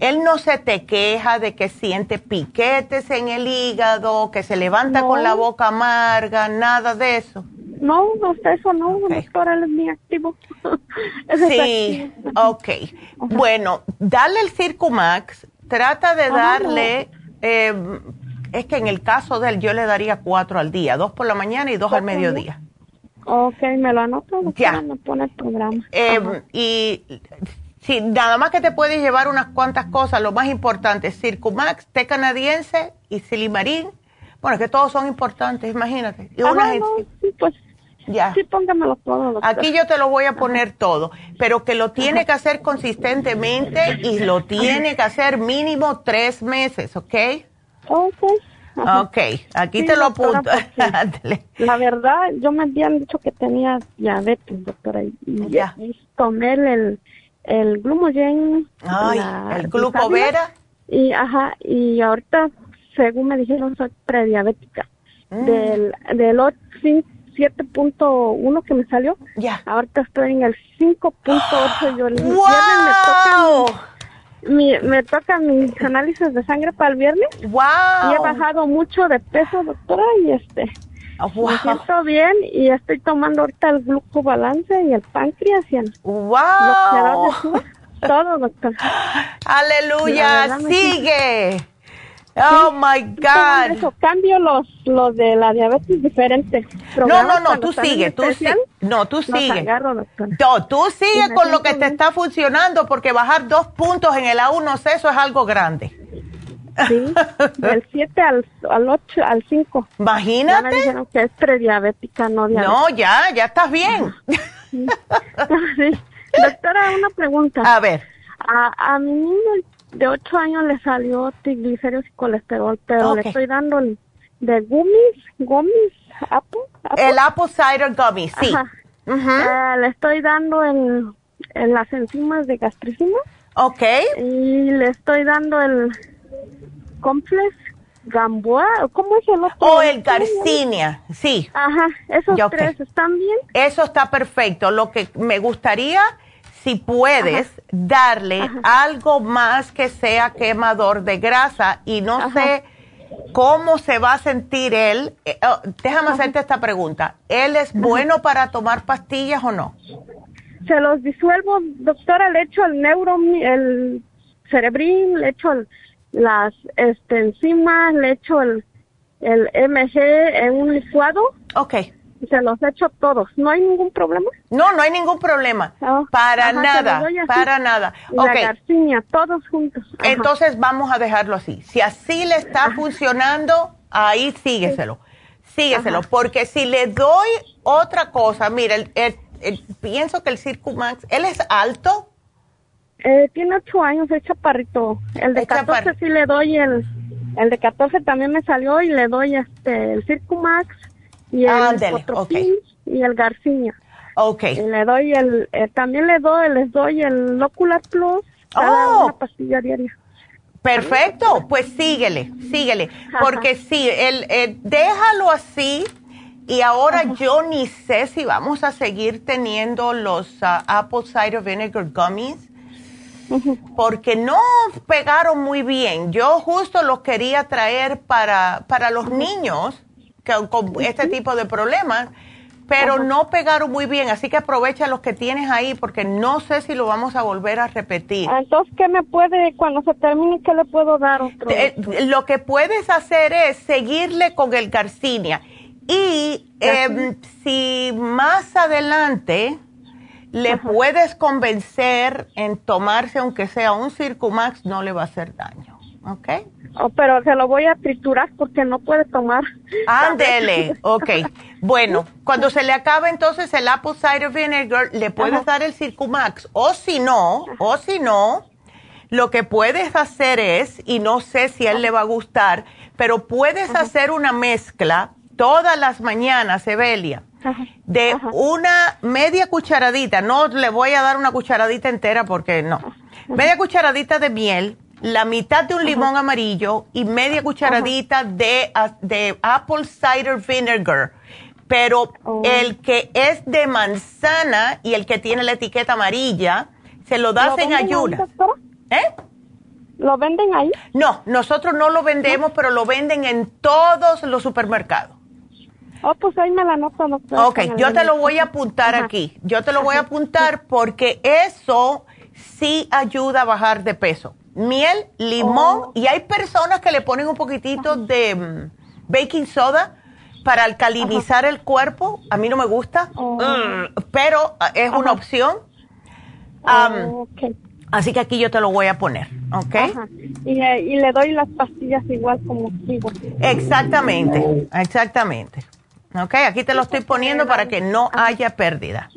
Él no se te queja de que siente piquetes en el hígado, que se levanta con la boca amarga, nada de eso. No, eso no, doctora, él es muy activo. sí, ok. Bueno, dale el Circumax, trata de darle... Eh, es que en el caso de él yo le daría cuatro al día, dos por la mañana y dos al mediodía. Ok, me lo anoto, ya. me pone el programa. Eh, y si nada más que te puedes llevar unas cuantas cosas, lo más importante, Circumax, té canadiense y Silimarín. Bueno, que todos son importantes, imagínate. Y sí, pues ya. Sí, póngamelo todo. Aquí yo te lo voy a poner todo, pero que lo tiene que hacer consistentemente y lo tiene que hacer mínimo tres meses, ¿ok? Ok. Ok, aquí te lo apunto. la verdad, yo me habían dicho que tenía diabetes, doctora. Y ya. tomé el, el Glumogen. Ay, el glucovera. Y, ajá, y ahorita, según me dijeron, soy prediabética. Mm. Del, del 7.1 que me salió. Ya. Ahorita estoy en el 5.8. Yo el viernes me toca mi, me toca mis análisis de sangre para el viernes. Wow. Y he bajado mucho de peso, doctora, y este wow. me siento bien y estoy tomando ahorita el glucobalance y el páncreas y el wow. todo, doctora. Aleluya, sigue. Oh my God. Eso, cambio los, los de la diabetes diferentes. No, no, no, tú sigue, tú sigue. No, tú sigue. no, tú sigue con lo que te está funcionando porque bajar dos puntos en el A1C, eso es algo grande. Sí, del 7 al, al 8, al 5. Imagínate. Ya me dijeron que es prediabética, no diabética. No, ya, ya estás bien. Doctora, una pregunta. A ver. A, a mi niño de 8 años le salió triglicéridos y colesterol, pero le estoy dando el de gummies, gummies, apple, El apple cider gummy, sí. Eh, le estoy dando en, en las enzimas de gastricima. Ok. Y le estoy dando el complex Gamboa, ¿cómo es el otro? O el Garcinia, sí. Ajá, esos tres están bien. Eso está perfecto. Lo que me gustaría si puedes darle algo más que sea quemador de grasa y no sé cómo se va a sentir él. Eh, oh, déjame hacerte esta pregunta. ¿Él es bueno para tomar pastillas o no? Se los disuelvo, doctora, le echo el neuro, el cerebrín, le echo las este, enzimas, le echo el, el MG en un licuado. Ok se los he hecho todos. ¿No hay ningún problema? No, no hay ningún problema. Oh, para nada, para nada. okay. La garcinia, todos juntos. Entonces vamos a dejarlo así. Si así le está funcionando, ahí sígueselo. Sígueselo, porque si le doy otra cosa, mira, el, pienso que el Circumax, ¿él es alto? Eh, tiene ocho años, es chaparrito. El de 14 sí le doy el... El de 14 también me salió y le doy este el Circumax y el y el Garcinia. Okay. Y le doy el, eh, también le doy, les doy el Ocular Plus, cada oh. una pastilla diaria. Perfecto, pues síguele, síguele, porque sí, el, eh, déjalo así y ahora yo ni sé si vamos a seguir teniendo los uh, Apple Cider Vinegar Gummies, porque no pegaron muy bien. Yo justo los quería traer para, para los niños, con este tipo de problemas, pero no pegaron muy bien, así que aprovecha los que tienes ahí porque no sé si lo vamos a volver a repetir. Entonces, ¿qué me puede, cuando se termine, qué le puedo dar otro? lo que puedes hacer es seguirle con el Garcinia y em, si más adelante le puedes convencer en tomarse, aunque sea un Circumax, no le va a hacer daño. ¿Ok? Oh, pero se lo voy a triturar porque no puede tomar. Ándele, ok. Bueno, cuando se le acabe entonces el apple cider vinegar, le puedes dar el Circumax. O si no, o si no, lo que puedes hacer es, y no sé si a él le va a gustar, pero puedes hacer una mezcla todas las mañanas, Evelia de una media cucharadita, no le voy a dar una cucharadita entera porque no, media cucharadita de miel, la mitad de un limón amarillo y media cucharadita de, de, apple cider vinegar. Pero oh. el que es de manzana y el que tiene la etiqueta amarilla, se lo das en ayuda. ¿Eh? ¿Lo venden ahí? No, nosotros no lo vendemos, pero lo venden en todos los supermercados. Oh, pues ahí me la nota, doctora. Ok, yo te lo voy a apuntar aquí. Yo te lo voy a apuntar porque eso sí ayuda a bajar de peso. Miel, limón oh. y hay personas que le ponen un poquitito de mm, baking soda para alcalinizar el cuerpo. A mí no me gusta, oh. mm, pero ah, es una opción. Oh, así que aquí yo te lo voy a poner, ¿ok? Y, y, le doy las pastillas igual como sigo. Exactamente, exactamente. Ok, aquí te lo estoy poniendo para que no haya pérdida.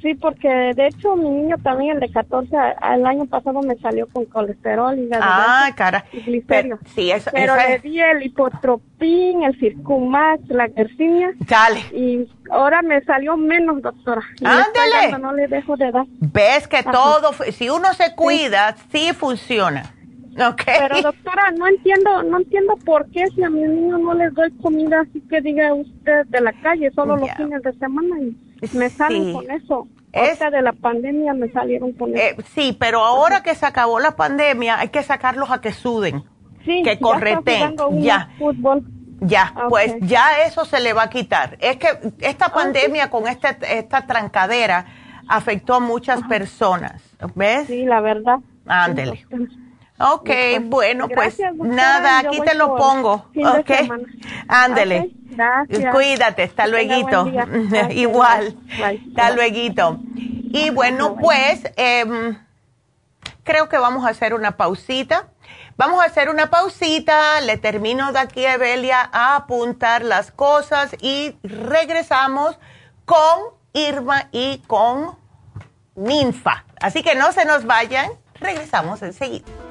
Sí, porque de hecho mi niño también, el de 14, el año pasado me salió con colesterol y Ah, cara. Y Pero, sí, eso, pero le di el hipotropín, el circumax, la gercinia. Dale. Y ahora me salió menos, doctora. Ándale. No le dejo de dar. Ves que todo, si uno se cuida, sí funciona. Okay. Pero doctora, no entiendo, no entiendo por qué si a mi niño no les doy comida así que diga usted de la calle, solo los fines de semana y me salen con eso. Esta de la pandemia me salieron con eh, eso. Sí, pero ahora que se acabó la pandemia hay que sacarlos a que suden, que correten, ya. Fútbol. Ya, pues ya eso se le va a quitar. Es que esta ah, pandemia con esta, esta trancadera afectó a muchas personas, ¿ves? Sí, la verdad. Ándele. Ok, bueno, pues nada, aquí te lo pongo. Ok, ándele. Gracias. Cuídate, hasta luego. Igual, hasta luego. Y bueno, pues em, creo que vamos a hacer una pausita. Vamos a hacer una pausita, le termino de aquí a Evelia a apuntar las cosas y regresamos con Irma y con Ninfa. Así que no se nos vayan, regresamos enseguida.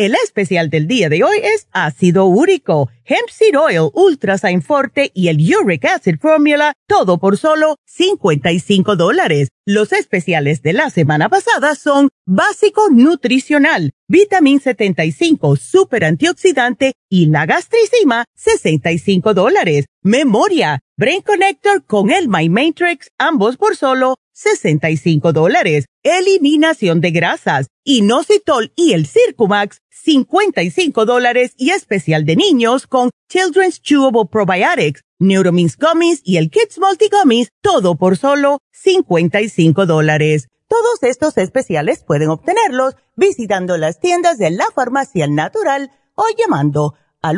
El especial del día de hoy es ácido úrico, hemp seed oil, ultra forte y el uric acid formula, todo por solo 55 dólares. Los especiales de la semana pasada son básico nutricional, vitamin 75, super antioxidante y la gastricima, 65 dólares. Memoria, Brain Connector con el My Matrix, ambos por solo 65 dólares. Eliminación de grasas, inositol y el Circumax, 55 dólares y especial de niños con Children's Chewable Probiotics, Neuromins Gummies y el Kids Multi Gummies, todo por solo 55 dólares. Todos estos especiales pueden obtenerlos visitando las tiendas de la Farmacia Natural o llamando al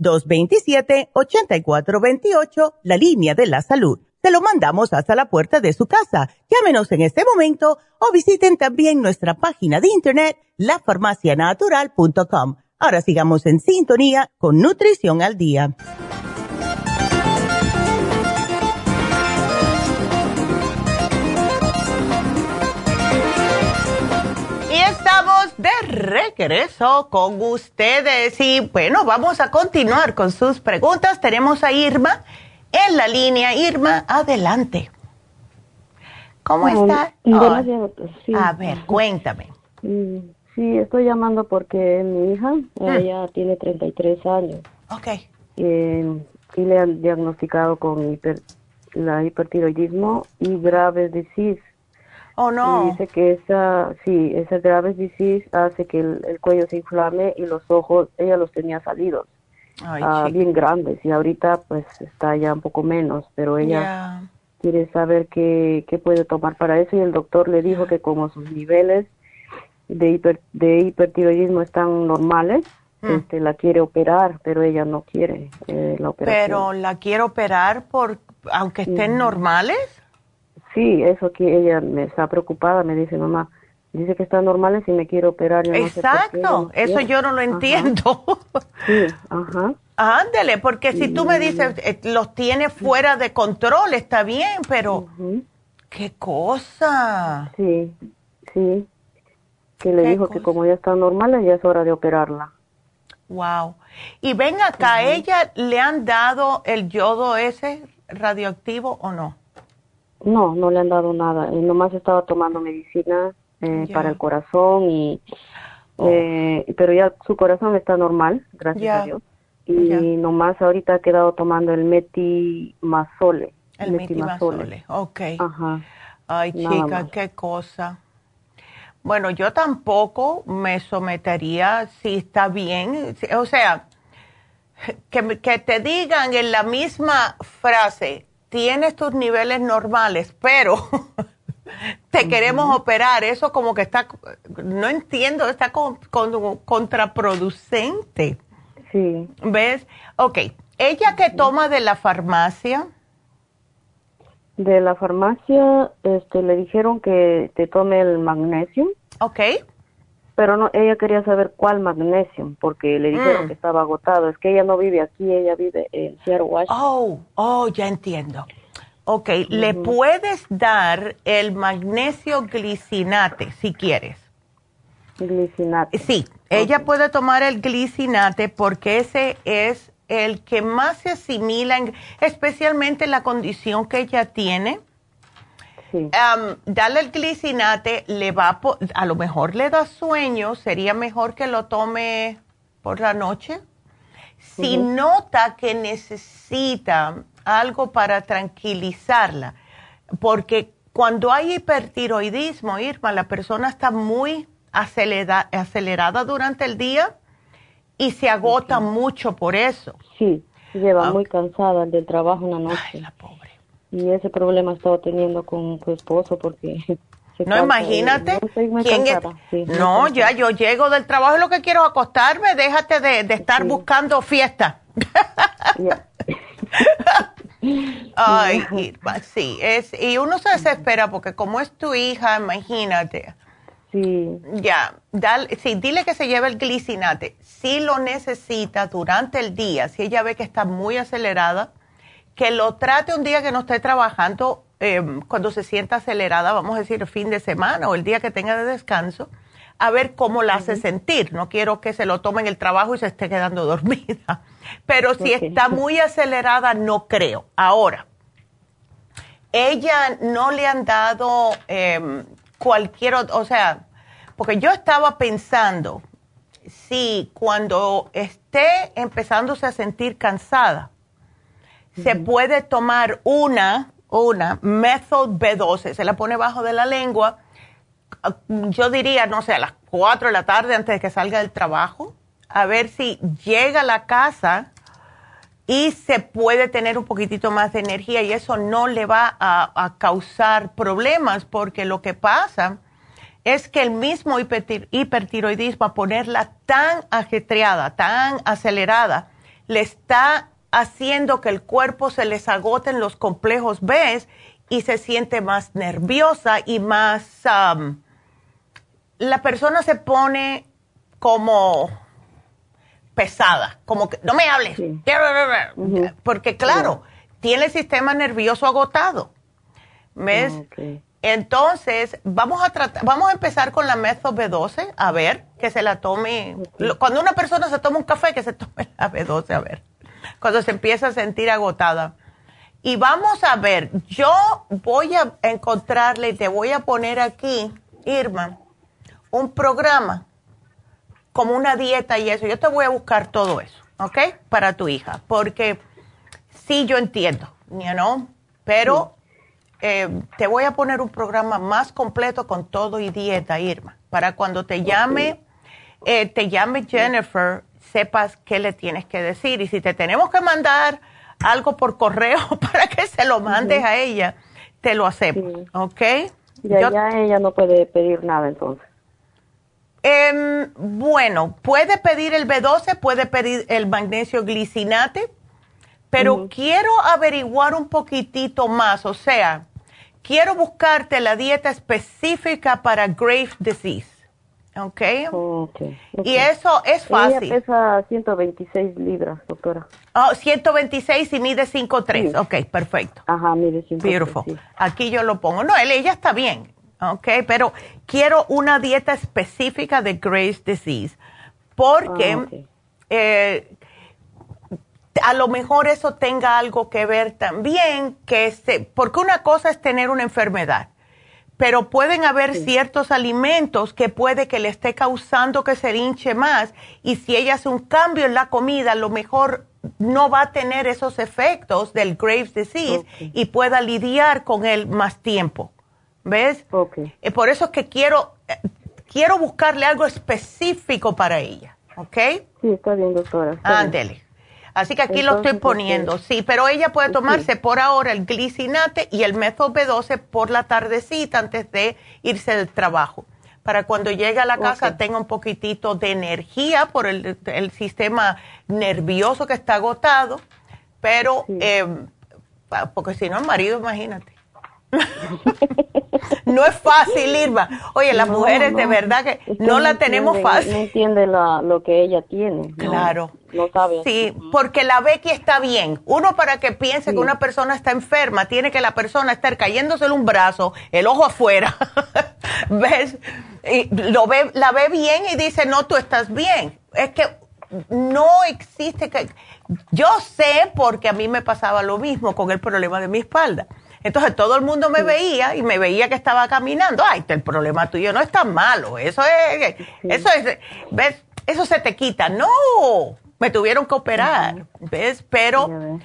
1-800-227-8428, la línea de la salud te lo mandamos hasta la puerta de su casa. Llámenos en este momento o visiten también nuestra página de internet, lafarmacianatural.com. Ahora sigamos en sintonía con Nutrición al Día. Y estamos de regreso con ustedes y bueno, vamos a continuar con sus preguntas. Tenemos a Irma en la línea. Irma, adelante. ¿Cómo está? Sí. A ver, cuéntame. Sí, estoy llamando porque mi hija, ah. ella tiene 33 años. Ok. y le han diagnosticado con hiper, la hipertiroidismo y Graves disease. Oh, no. Y dice que esa, sí, esa Graves disease hace que el cuello se inflame y los ojos, ella los tenía salidos. Ah, bien grandes y ahorita pues está ya un poco menos, pero ella quiere saber qué, qué puede tomar para eso y el doctor le dijo que como sus niveles de, hiper, de hipertiroidismo están normales, hmm. este, la quiere operar, pero ella no quiere eh, la operación. Pero la quiere operar por aunque estén normales? Sí, eso que ella me está preocupada, me dice mamá, Dice que están normales y me quiere operar. Exacto, eso yo no lo entiendo. Sí, ajá. Ándele, porque si tú me dices, eh, los tiene fuera de control, está bien, pero qué cosa. Sí, sí. Que le dijo que como ya están normales, ya es hora de operarla. Wow. Y ven acá, ¿ella le han dado el yodo ese radioactivo o no? No, no le han dado nada. nomás estaba tomando medicina eh, para el corazón y oh. eh, pero ya su corazón está normal gracias a Dios. Y nomás ahorita ha quedado tomando el metimazole el metimazole, ok. Ajá. ay chica qué cosa. Bueno yo tampoco me sometería si está bien o sea que, que te digan en la misma frase tienes tus niveles normales pero te queremos operar. Eso como que está, no entiendo, está con, contraproducente. Sí. ¿Ves? Ok. ¿Ella que toma de la farmacia? De la farmacia, este, le dijeron que te tome el magnesio. Ok. Pero no, ella quería saber cuál magnesio, porque le dijeron mm. que estaba agotado. Es que ella no vive aquí, ella vive en Seattle, Washington. Oh, oh, ya entiendo. Ok, le puedes dar el magnesio glicinate si quieres. Glicinate. Sí, ella puede tomar el glicinate porque ese es el que más se asimila, especialmente en la condición que ella tiene. Sí. dale el glicinate, le va a, a lo mejor le da sueño, sería mejor que lo tome por la noche. Si nota que necesita algo para tranquilizarla, porque cuando hay hipertiroidismo, Irma, la persona está muy acelerada durante el día y se agota mucho por eso. Sí, lleva ah. muy cansada del trabajo una noche. Ay, la pobre. Y ese problema ha estado teniendo con su esposo porque... no, imagínate. No, ya yo llego del trabajo y lo que quiero es acostarme, déjate de, estar buscando fiesta. Ay, sí, es, y uno se desespera porque como es tu hija, imagínate. Sí. Ya, dale, sí, dile que se lleve el glicinate. Si lo necesita durante el día, si ella ve que está muy acelerada, que lo trate un día que no esté trabajando, em, cuando se sienta acelerada, vamos a decir el fin de semana o el día que tenga de descanso, a ver cómo la hace sentir. No quiero que se lo tome en el trabajo y se esté quedando dormida. Pero si está muy acelerada, no creo. Ahora, ella no le han dado eh, cualquier, o sea, porque yo estaba pensando, si cuando esté empezándose a sentir cansada, se puede tomar una una Method B12, se la pone bajo de la lengua, yo diría, no sé, a las 4 de la tarde antes de que salga del trabajo, a ver si llega a la casa y se puede tener un poquitito más de energía y eso no le va a, causar problemas porque lo que pasa es que el mismo hipertiroidismo, a ponerla tan ajetreada, tan acelerada, le está haciendo que el cuerpo se les agoten los complejos B y se siente más nerviosa y más... la persona se pone como pesada, como que no me hables, porque claro, tiene el sistema nervioso agotado. ¿Ves? Entonces, vamos a tratar, vamos a empezar con la Mezo B12, a ver, que se la tome. Cuando una persona se toma un café, que se tome la B12, a ver. Cuando se empieza a sentir agotada. Y vamos a ver, yo voy a encontrarle y te voy a poner aquí, Irma, un programa como una dieta y eso. Yo te voy a buscar todo eso, ¿ok? Para tu hija, porque sí yo entiendo, you know, pero eh, te voy a poner un programa más completo con todo y dieta, Irma, para cuando te llame, eh, te llame Jennifer, sepas qué le tienes que decir y si te tenemos que mandar algo por correo para que se lo mandes a ella, te lo hacemos, ¿ok? Ya, ya ella no puede pedir nada entonces. Em, bueno, puede pedir el B12, puede pedir el magnesio glicinate, pero quiero averiguar un poquitito más, o sea, quiero buscarte la dieta específica para Graves disease. ¿Ok? Okay, Y eso es fácil. Ella pesa 126 libras, doctora. Oh, 126 y mide 5'3". Ok, perfecto. Ajá, mide 5'3". Beautiful. Aquí yo lo pongo. No, ella está bien. Ok, pero quiero una dieta específica de Graves' disease porque ah, eh, a lo mejor eso tenga algo que ver también, que se, porque una cosa es tener una enfermedad, pero pueden haber ciertos alimentos que puede que le esté causando que se hinche más y si ella hace un cambio en la comida, a lo mejor no va a tener esos efectos del Graves' disease y pueda lidiar con él más tiempo. ¿Ves? Ok. Eh, por eso es que quiero, eh, quiero buscarle algo específico para ella, ¿ok? Sí, está bien, doctora. Ándele. Así que aquí lo estoy poniendo, sí, pero ella puede tomarse por ahora el glicinate y el método B12 por la tardecita antes de irse del trabajo, para cuando llegue a la casa tenga un poquitito de energía por el, sistema nervioso que está agotado, pero, eh, porque si no, el marido, imagínate. No es fácil, Irma. Oye, las mujeres de verdad que no, la tenemos fácil. No entiende lo que ella tiene. Claro. No, sabe. Sí, porque la ve que está bien. Uno para que piense que una persona está enferma, tiene que la persona estar cayéndose en un brazo, el ojo afuera. ¿Ves? Y lo ve, la ve bien y dice, no, tú estás bien. Es que no existe que... Yo sé porque a mí me pasaba lo mismo con el problema de mi espalda entonces todo el mundo me veía y me veía que estaba caminando. Ay, el problema tuyo no es tan malo. Eso es, eso es, ¿ves? Eso se te quita. No, me tuvieron que operar, ¿ves? Pero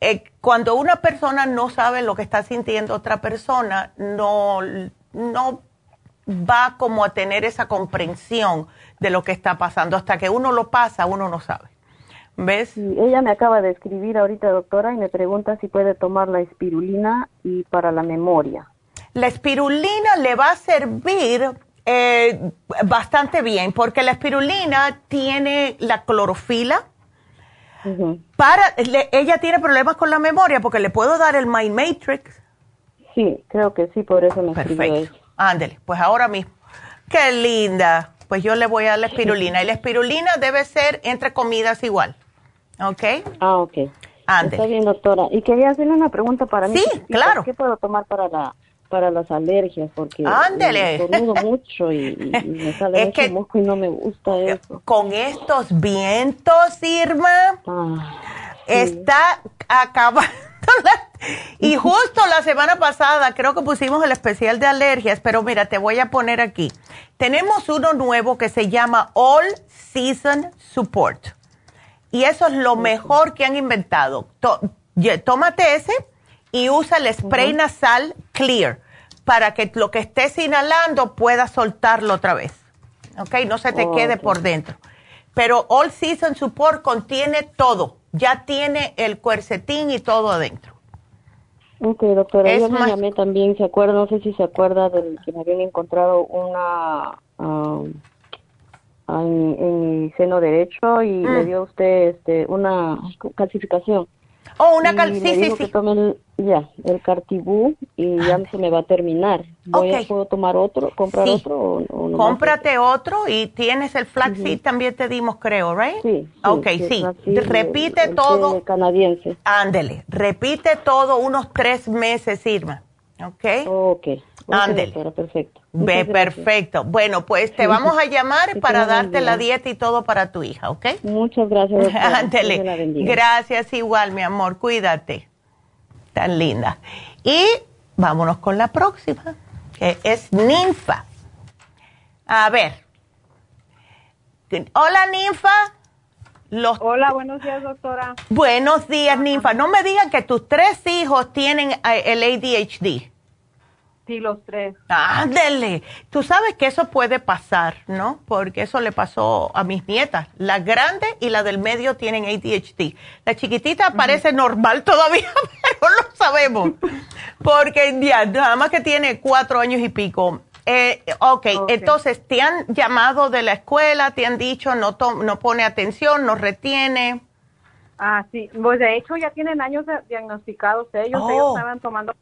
eh, cuando una persona no sabe lo que está sintiendo otra persona, no, no va como a tener esa comprensión de lo que está pasando. Hasta que uno lo pasa, uno no sabe. ¿Ves? ella me acaba de escribir ahorita, doctora, y me pregunta si puede tomar la espirulina y para la memoria. La espirulina le va a servir eh, bastante bien porque la espirulina tiene la clorofila. Para, ella tiene problemas con la memoria porque le puedo dar el Mind Matrix. Sí, creo que sí, por eso me Perfecto. Ándele, pues ahora mismo. Qué linda. Pues yo le voy a dar la espirulina. Y la espirulina debe ser entre comidas igual. ¿Ok? Ah, ok. Está bien, doctora. Y quería hacerle una pregunta para mí. Sí, claro. ¿Qué puedo tomar para la para las alergias? Porque Ándele. mucho y, me sale mucho mosco y no me gusta eso. Con estos vientos, Irma, ah, está acabando. y justo la semana pasada creo que pusimos el especial de alergias, pero mira, te voy a poner aquí. Tenemos uno nuevo que se llama All Season Support. Y eso es lo mejor que han inventado. tómate ese y usa el spray nasal clear para que lo que estés inhalando pueda soltarlo otra vez. ¿Ok? No se te quede por dentro. Pero All Season Support contiene todo. Ya tiene el cuercetín y todo adentro. Ok, doctora, yo me llamé también, ¿se acuerda? No sé si se acuerda del que me habían encontrado una um, en, mi seno derecho y me mm. dio usted este, una calcificación. Oh, una calcificación. sí, sí, ya, el cartibú y ya se me va a terminar. Voy a, ¿Puedo tomar otro, comprar otro o, no? Cómprate otro y tienes el flaxseed, también te dimos, creo, ¿right? Sí. ok, sí. repite todo. canadiense. Ándele, repite todo unos tres meses, Irma. Ok. Ok. Ándele. perfecto. Ve, perfecto. Bueno, pues te vamos a llamar para darte la dieta y todo para tu hija, ¿ok? Muchas gracias. Ándele. Gracias igual, mi amor. Cuídate tan linda. Y vámonos con la próxima, que es ninfa. A ver. Hola, ninfa. Los Hola, buenos días, doctora. Buenos días, ninfa. No me digan que tus tres hijos tienen eh, el ADHD. Sí, los tres. Ándele. Tú sabes que eso puede pasar, ¿no? Porque eso le pasó a mis nietas. La grande y la del medio tienen ADHD. La chiquitita parece normal todavía, pero lo sabemos. Porque ya, nada más que tiene cuatro años y pico. Eh, okay. ok, entonces, ¿te han llamado de la escuela? ¿Te han dicho no, no pone atención, no retiene? Ah, sí. Pues de hecho ya tienen años diagnosticados ellos. Ellos oh. estaban tomando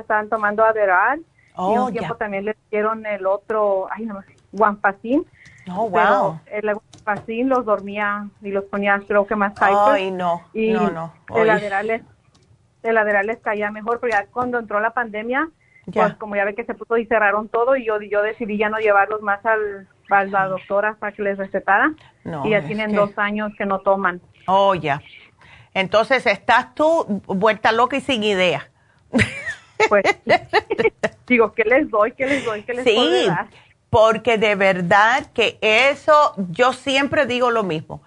estaban tomando Adderall y un oh, tiempo también le dieron el otro, ay no sé, Guanpacin. Oh, wow. el Guanpacin los dormía y los ponía creo que más Ay, no, y no, no. El Adderall, les, el Adderall les caía mejor, pero ya cuando entró la pandemia, pues como ya ve que se puso y cerraron todo y yo, yo decidí ya no llevarlos más al, a la doctora para que les recetara. y ya tienen dos años que no toman. Oh, ya. Entonces estás tú vuelta loca y sin idea. Pues digo, ¿qué les doy? ¿Qué les doy? ¿Qué les sí, porque de verdad que eso, yo siempre digo lo mismo.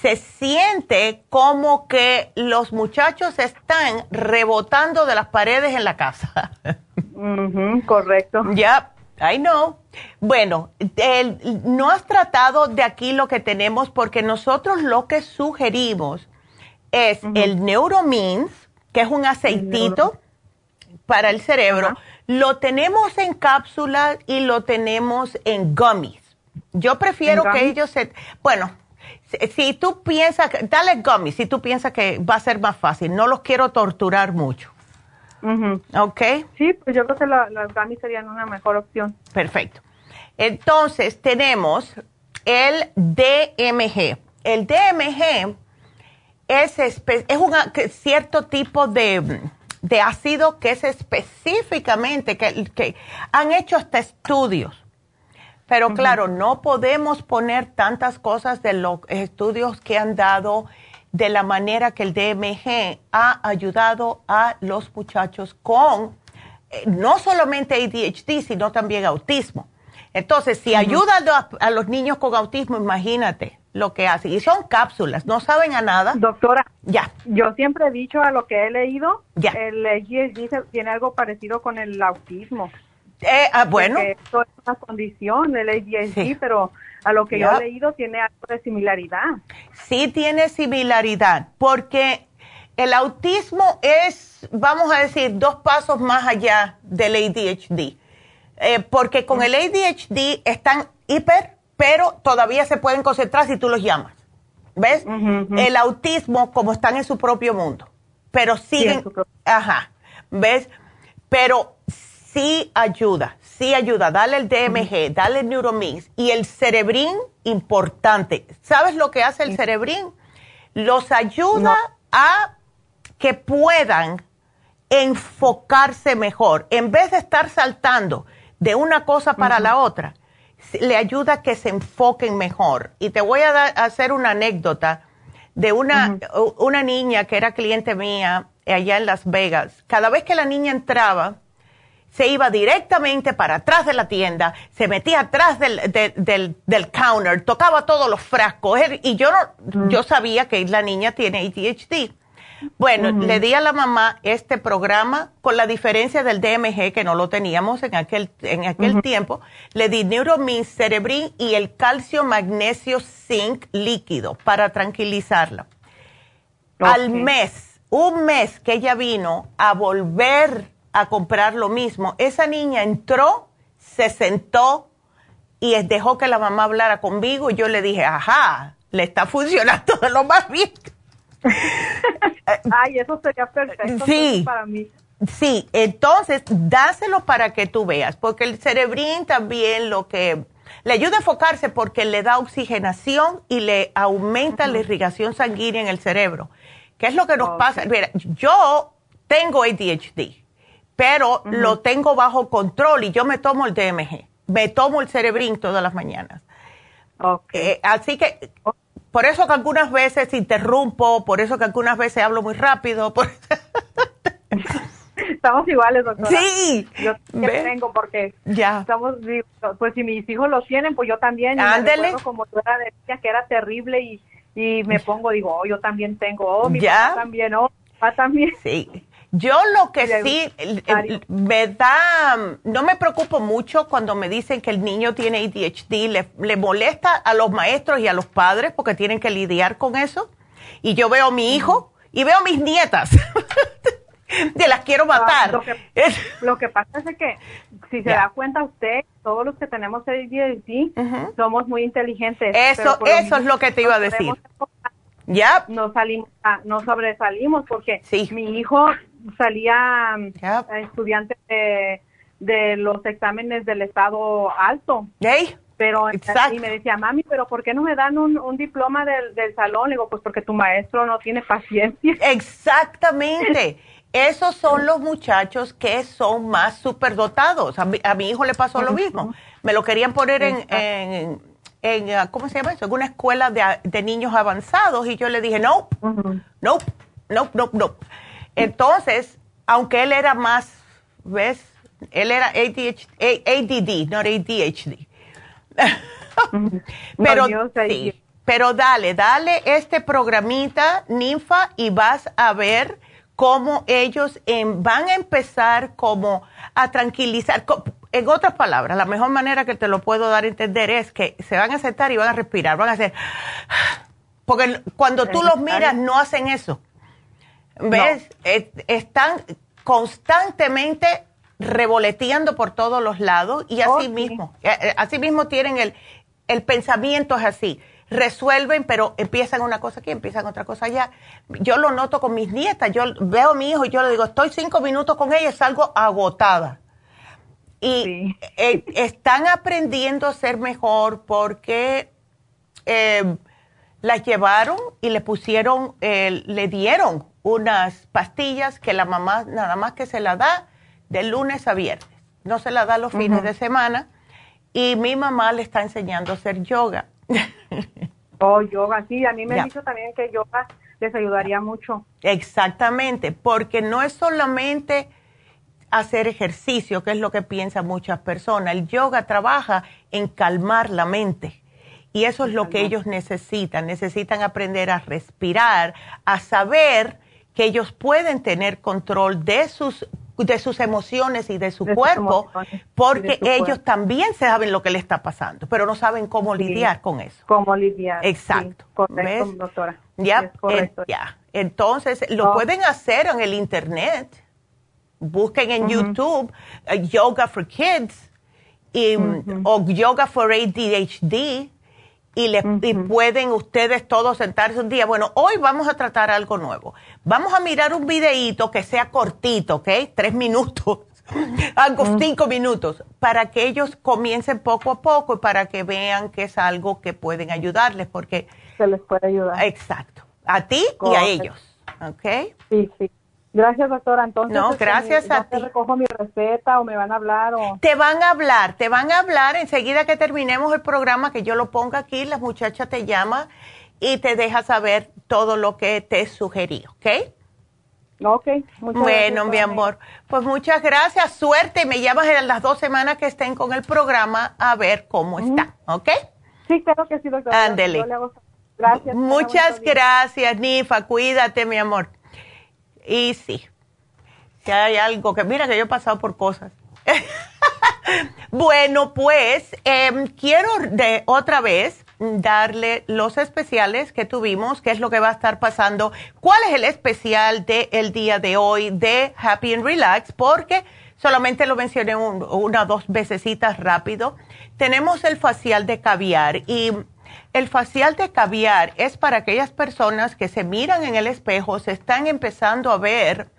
Se siente como que los muchachos están rebotando de las paredes en la casa. correcto. Ya, I know. Bueno, no has tratado de aquí lo que tenemos porque nosotros lo que sugerimos es el Neuromins, que es un aceitito para el cerebro. Lo tenemos en cápsulas y lo tenemos en gummies. Yo prefiero que ellos se... Bueno, si, tú piensas, dale gummies si tú piensas que va a ser más fácil. No los quiero torturar mucho. ¿Ok? Sí, pues yo creo que las gummies serían una mejor opción. Perfecto. Entonces, tenemos el DMG. El DMG es, es un cierto tipo de de ácido que es específicamente, que, han hecho hasta estudios. Pero claro, no podemos poner tantas cosas de los estudios que han dado de la manera que el DMG ha ayudado a los muchachos con eh, no solamente ADHD, sino también autismo. Entonces, si ayuda a los niños con autismo, imagínate lo que hace. Y son cápsulas, no saben a nada. Doctora, ya. Yo siempre he dicho a lo que he leído, ya. el ADHD tiene algo parecido con el autismo. Eh, ah, bueno. Esto es una condición, el ADHD, pero a lo que yo he leído tiene algo de similaridad. Sí tiene similaridad, porque el autismo es, vamos a decir, dos pasos más allá del ADHD. Eh, porque con el ADHD están hiper pero todavía se pueden concentrar si tú los llamas. ¿Ves? El autismo, como están en su propio mundo, pero siguen, ajá, ¿ves? Pero sí ayuda, sí ayuda. Dale el DMG, dale el Neuromix y el cerebrín, importante. ¿Sabes lo que hace el cerebrín? Los ayuda a que puedan enfocarse mejor. En vez de estar saltando de una cosa para la otra, le ayuda a que se enfoquen mejor. Y te voy a, hacer una anécdota de una, una niña que era cliente mía allá en Las Vegas. Cada vez que la niña entraba, se iba directamente para atrás de la tienda, se metía atrás del, del, counter, tocaba todos los frascos. Y yo, no, yo sabía que la niña tiene ADHD. Bueno, le di a la mamá este programa con la diferencia del DMG que no lo teníamos en aquel, en aquel tiempo. Le di Neuromin Cerebrin y el calcio magnesio zinc líquido para tranquilizarla. Al mes, un mes que ella vino a volver a comprar lo mismo, esa niña entró, se sentó y dejó que la mamá hablara conmigo y yo le dije, ajá, le está funcionando de lo más bien. Ay, eso sería perfecto sí, para mí. Sí, entonces dáselo para que tú veas, porque el cerebrín también lo que le ayuda a enfocarse porque le da oxigenación y le aumenta la irrigación sanguínea en el cerebro. ¿Qué es lo que nos pasa? Mira, yo tengo ADHD, pero lo tengo bajo control y yo me tomo el DMG, me tomo el cerebrín todas las mañanas. Eh, así que por eso que algunas veces interrumpo, por eso que algunas veces hablo muy rápido. Estamos iguales, doctora. Sí. Yo tengo porque ya. estamos, pues si mis hijos lo tienen, pues yo también. Ándele. Como tú era decía que era terrible y, y me pongo, digo, oh, yo también tengo, oh, mi ¿Ya? también, oh, papá también. Sí. Yo lo que sí me da, no me preocupo mucho cuando me dicen que el niño tiene ADHD, le, le, molesta a los maestros y a los padres porque tienen que lidiar con eso. Y yo veo a mi hijo y veo a mis nietas. de las quiero ah, matar. lo, que, pasa es que, si se da cuenta usted, todos los que tenemos ADHD somos muy inteligentes. Eso, eso es lo que te iba a decir. Ya. No salimos, no sobresalimos porque mi hijo salía estudiante de, los exámenes del estado alto. Pero y me decía, mami, pero ¿por qué no me dan un, diploma del, del, salón? Le digo, pues porque tu maestro no tiene paciencia. Exactamente. Esos son los muchachos que son más superdotados. A mi, a mi hijo le pasó lo mismo. Me lo querían poner en, en, en, ¿cómo se llama eso? En una escuela de, de niños avanzados y yo le dije, no, no, no, no, no. Entonces, aunque él era más, ¿ves? Él era ADHD, ADD, no ADHD. pero, sí, pero dale, dale este programita, ninfa, y vas a ver cómo ellos van a empezar como a tranquilizar. En otras palabras, la mejor manera que te lo puedo dar a entender es que se van a sentar y van a respirar, van a hacer... Porque cuando tú los miras no hacen eso. ¿Ves? están constantemente revoleteando por todos los lados y así mismo, eh, eh, así mismo tienen el, el pensamiento es así. Resuelven, pero empiezan una cosa aquí, empiezan otra cosa allá. Yo lo noto con mis nietas. Yo veo a mi hijo y yo le digo, estoy cinco minutos con ella salgo agotada. Y eh, están aprendiendo a ser mejor porque las llevaron y le pusieron, le dieron unas pastillas que la mamá nada más que se la da de lunes a viernes. No se la da los fines de semana. Y mi mamá le está enseñando a hacer yoga. oh, yoga, sí. A mí me han dicho también que yoga les ayudaría mucho. Exactamente, porque no es solamente hacer ejercicio, que es lo que piensan muchas personas. El yoga trabaja en calmar la mente. Y eso es lo que ellos necesitan. Necesitan aprender a respirar, a saber que ellos pueden tener control de sus de sus emociones y de su cuerpo, porque ellos también saben lo que le está pasando, pero no saben cómo lidiar con eso. Cómo lidiar. Exacto. correcto, doctora. Ya, ya. Entonces, lo oh. pueden hacer en el Internet. Busquen en YouTube eh, Yoga for Kids y, o Yoga for ADHD y, le, pueden ustedes todos sentarse un día. Bueno, hoy vamos a tratar algo nuevo. Vamos a mirar un videíto que sea cortito, ¿ok? Tres minutos, algo cinco minutos, para que ellos comiencen poco a poco y para que vean que es algo que pueden ayudarles, porque... Se les puede ayudar. Exacto. A ti y a ellos, ¿ok? Sí, sí. Gracias, doctora. Entonces, no, este, gracias a ti. recojo mi receta o me van a hablar? O... Te van a hablar, te van a hablar enseguida que terminemos el programa, que yo lo ponga aquí, la muchacha te llama y te deja saber todo lo que te sugerí, ¿ok? Ok, muchas Bueno, mi amor, pues muchas gracias, suerte, me llamas en las dos semanas que estén con el programa a ver cómo está, ¿ok? Sí, claro que sí, doctora. Ándele. Gracias. Muchas gracias, Nifa, cuídate, mi amor. Y sí, si hay algo que, mira que yo he pasado por cosas. bueno, pues em, quiero de otra vez darle los especiales que tuvimos, qué es lo que va a estar pasando, cuál es el especial del día de hoy de Happy and Relax, porque solamente lo mencioné una o dos veces rápido. Tenemos el facial de caviar y el facial de caviar es para aquellas personas que se miran en el espejo, se están empezando a ver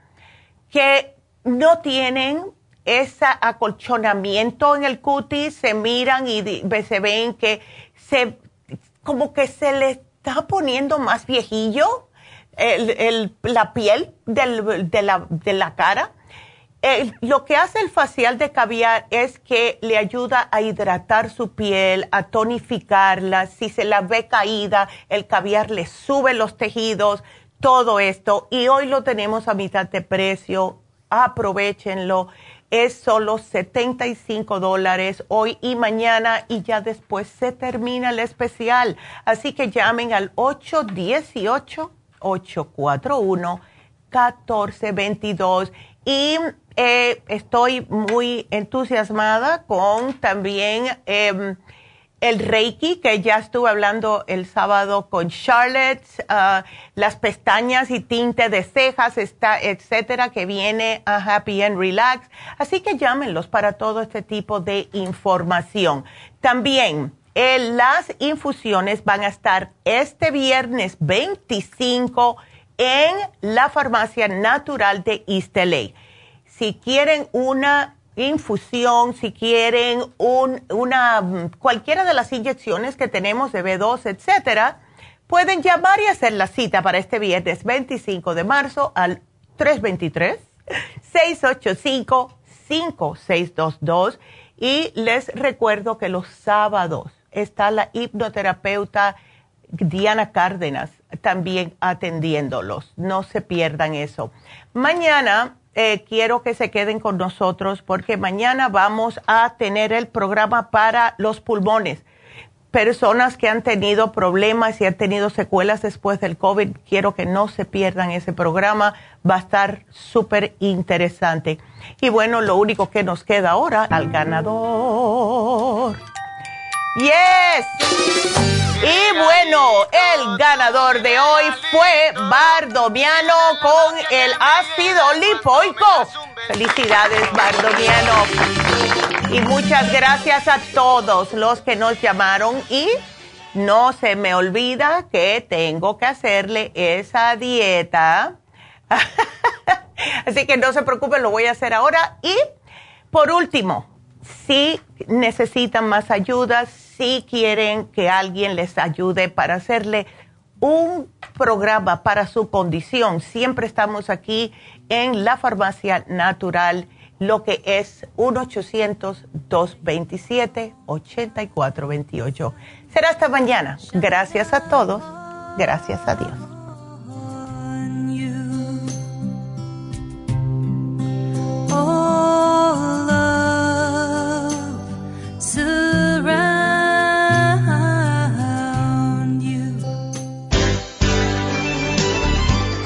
que no tienen ese acolchonamiento en el cutis, se miran y se ven que se como que se le está poniendo más viejillo la piel de, la, cara. lo que hace el facial de caviar es que le ayuda a hidratar su piel, a tonificarla. Si se la ve caída, el caviar le sube los tejidos, todo esto. Y hoy lo tenemos a mitad de precio. Aprovechenlo es solo 75 dólares hoy y mañana y ya después se termina el especial. Así que llamen al 818-841-1422 y eh, estoy muy entusiasmada con también... Eh, el Reiki, que ya estuve hablando el sábado con Charlotte, ah, las pestañas y tinte de cejas, está, etcétera, que viene a Happy and Relax. Así que llámenlos para todo este tipo de información. También eh, las infusiones van a estar este viernes 25 en la farmacia natural de East Si quieren una infusión, si quieren una, cualquiera de las inyecciones que tenemos de B2, etcétera, pueden llamar y hacer la cita para este viernes 25 de marzo al 323-685-5622. Y les recuerdo que los sábados está la hipnoterapeuta Diana Cárdenas también atendiéndolos. No se pierdan eso. Mañana eh, quiero que se queden con nosotros porque mañana vamos a tener el programa para los pulmones. Personas que han tenido problemas y han tenido secuelas después del COVID, quiero que no se pierdan ese programa, va a estar súper interesante. Y bueno, lo único que nos queda ahora, al ganador. Yes. Y bueno, el ganador de hoy fue Bardomiano con el ácido lipoico. Felicidades, Bardomiano. Y muchas gracias a todos los que nos llamaron y no se me olvida que tengo que hacerle esa dieta. Así que no se preocupen, lo voy a hacer ahora. Y por último, si necesitan más ayuda, si quieren que alguien les ayude para hacerle un programa para su condición, siempre estamos aquí en la farmacia natural, lo que es 1-800-227-8428. Será hasta mañana. Gracias a todos. Gracias a Dios.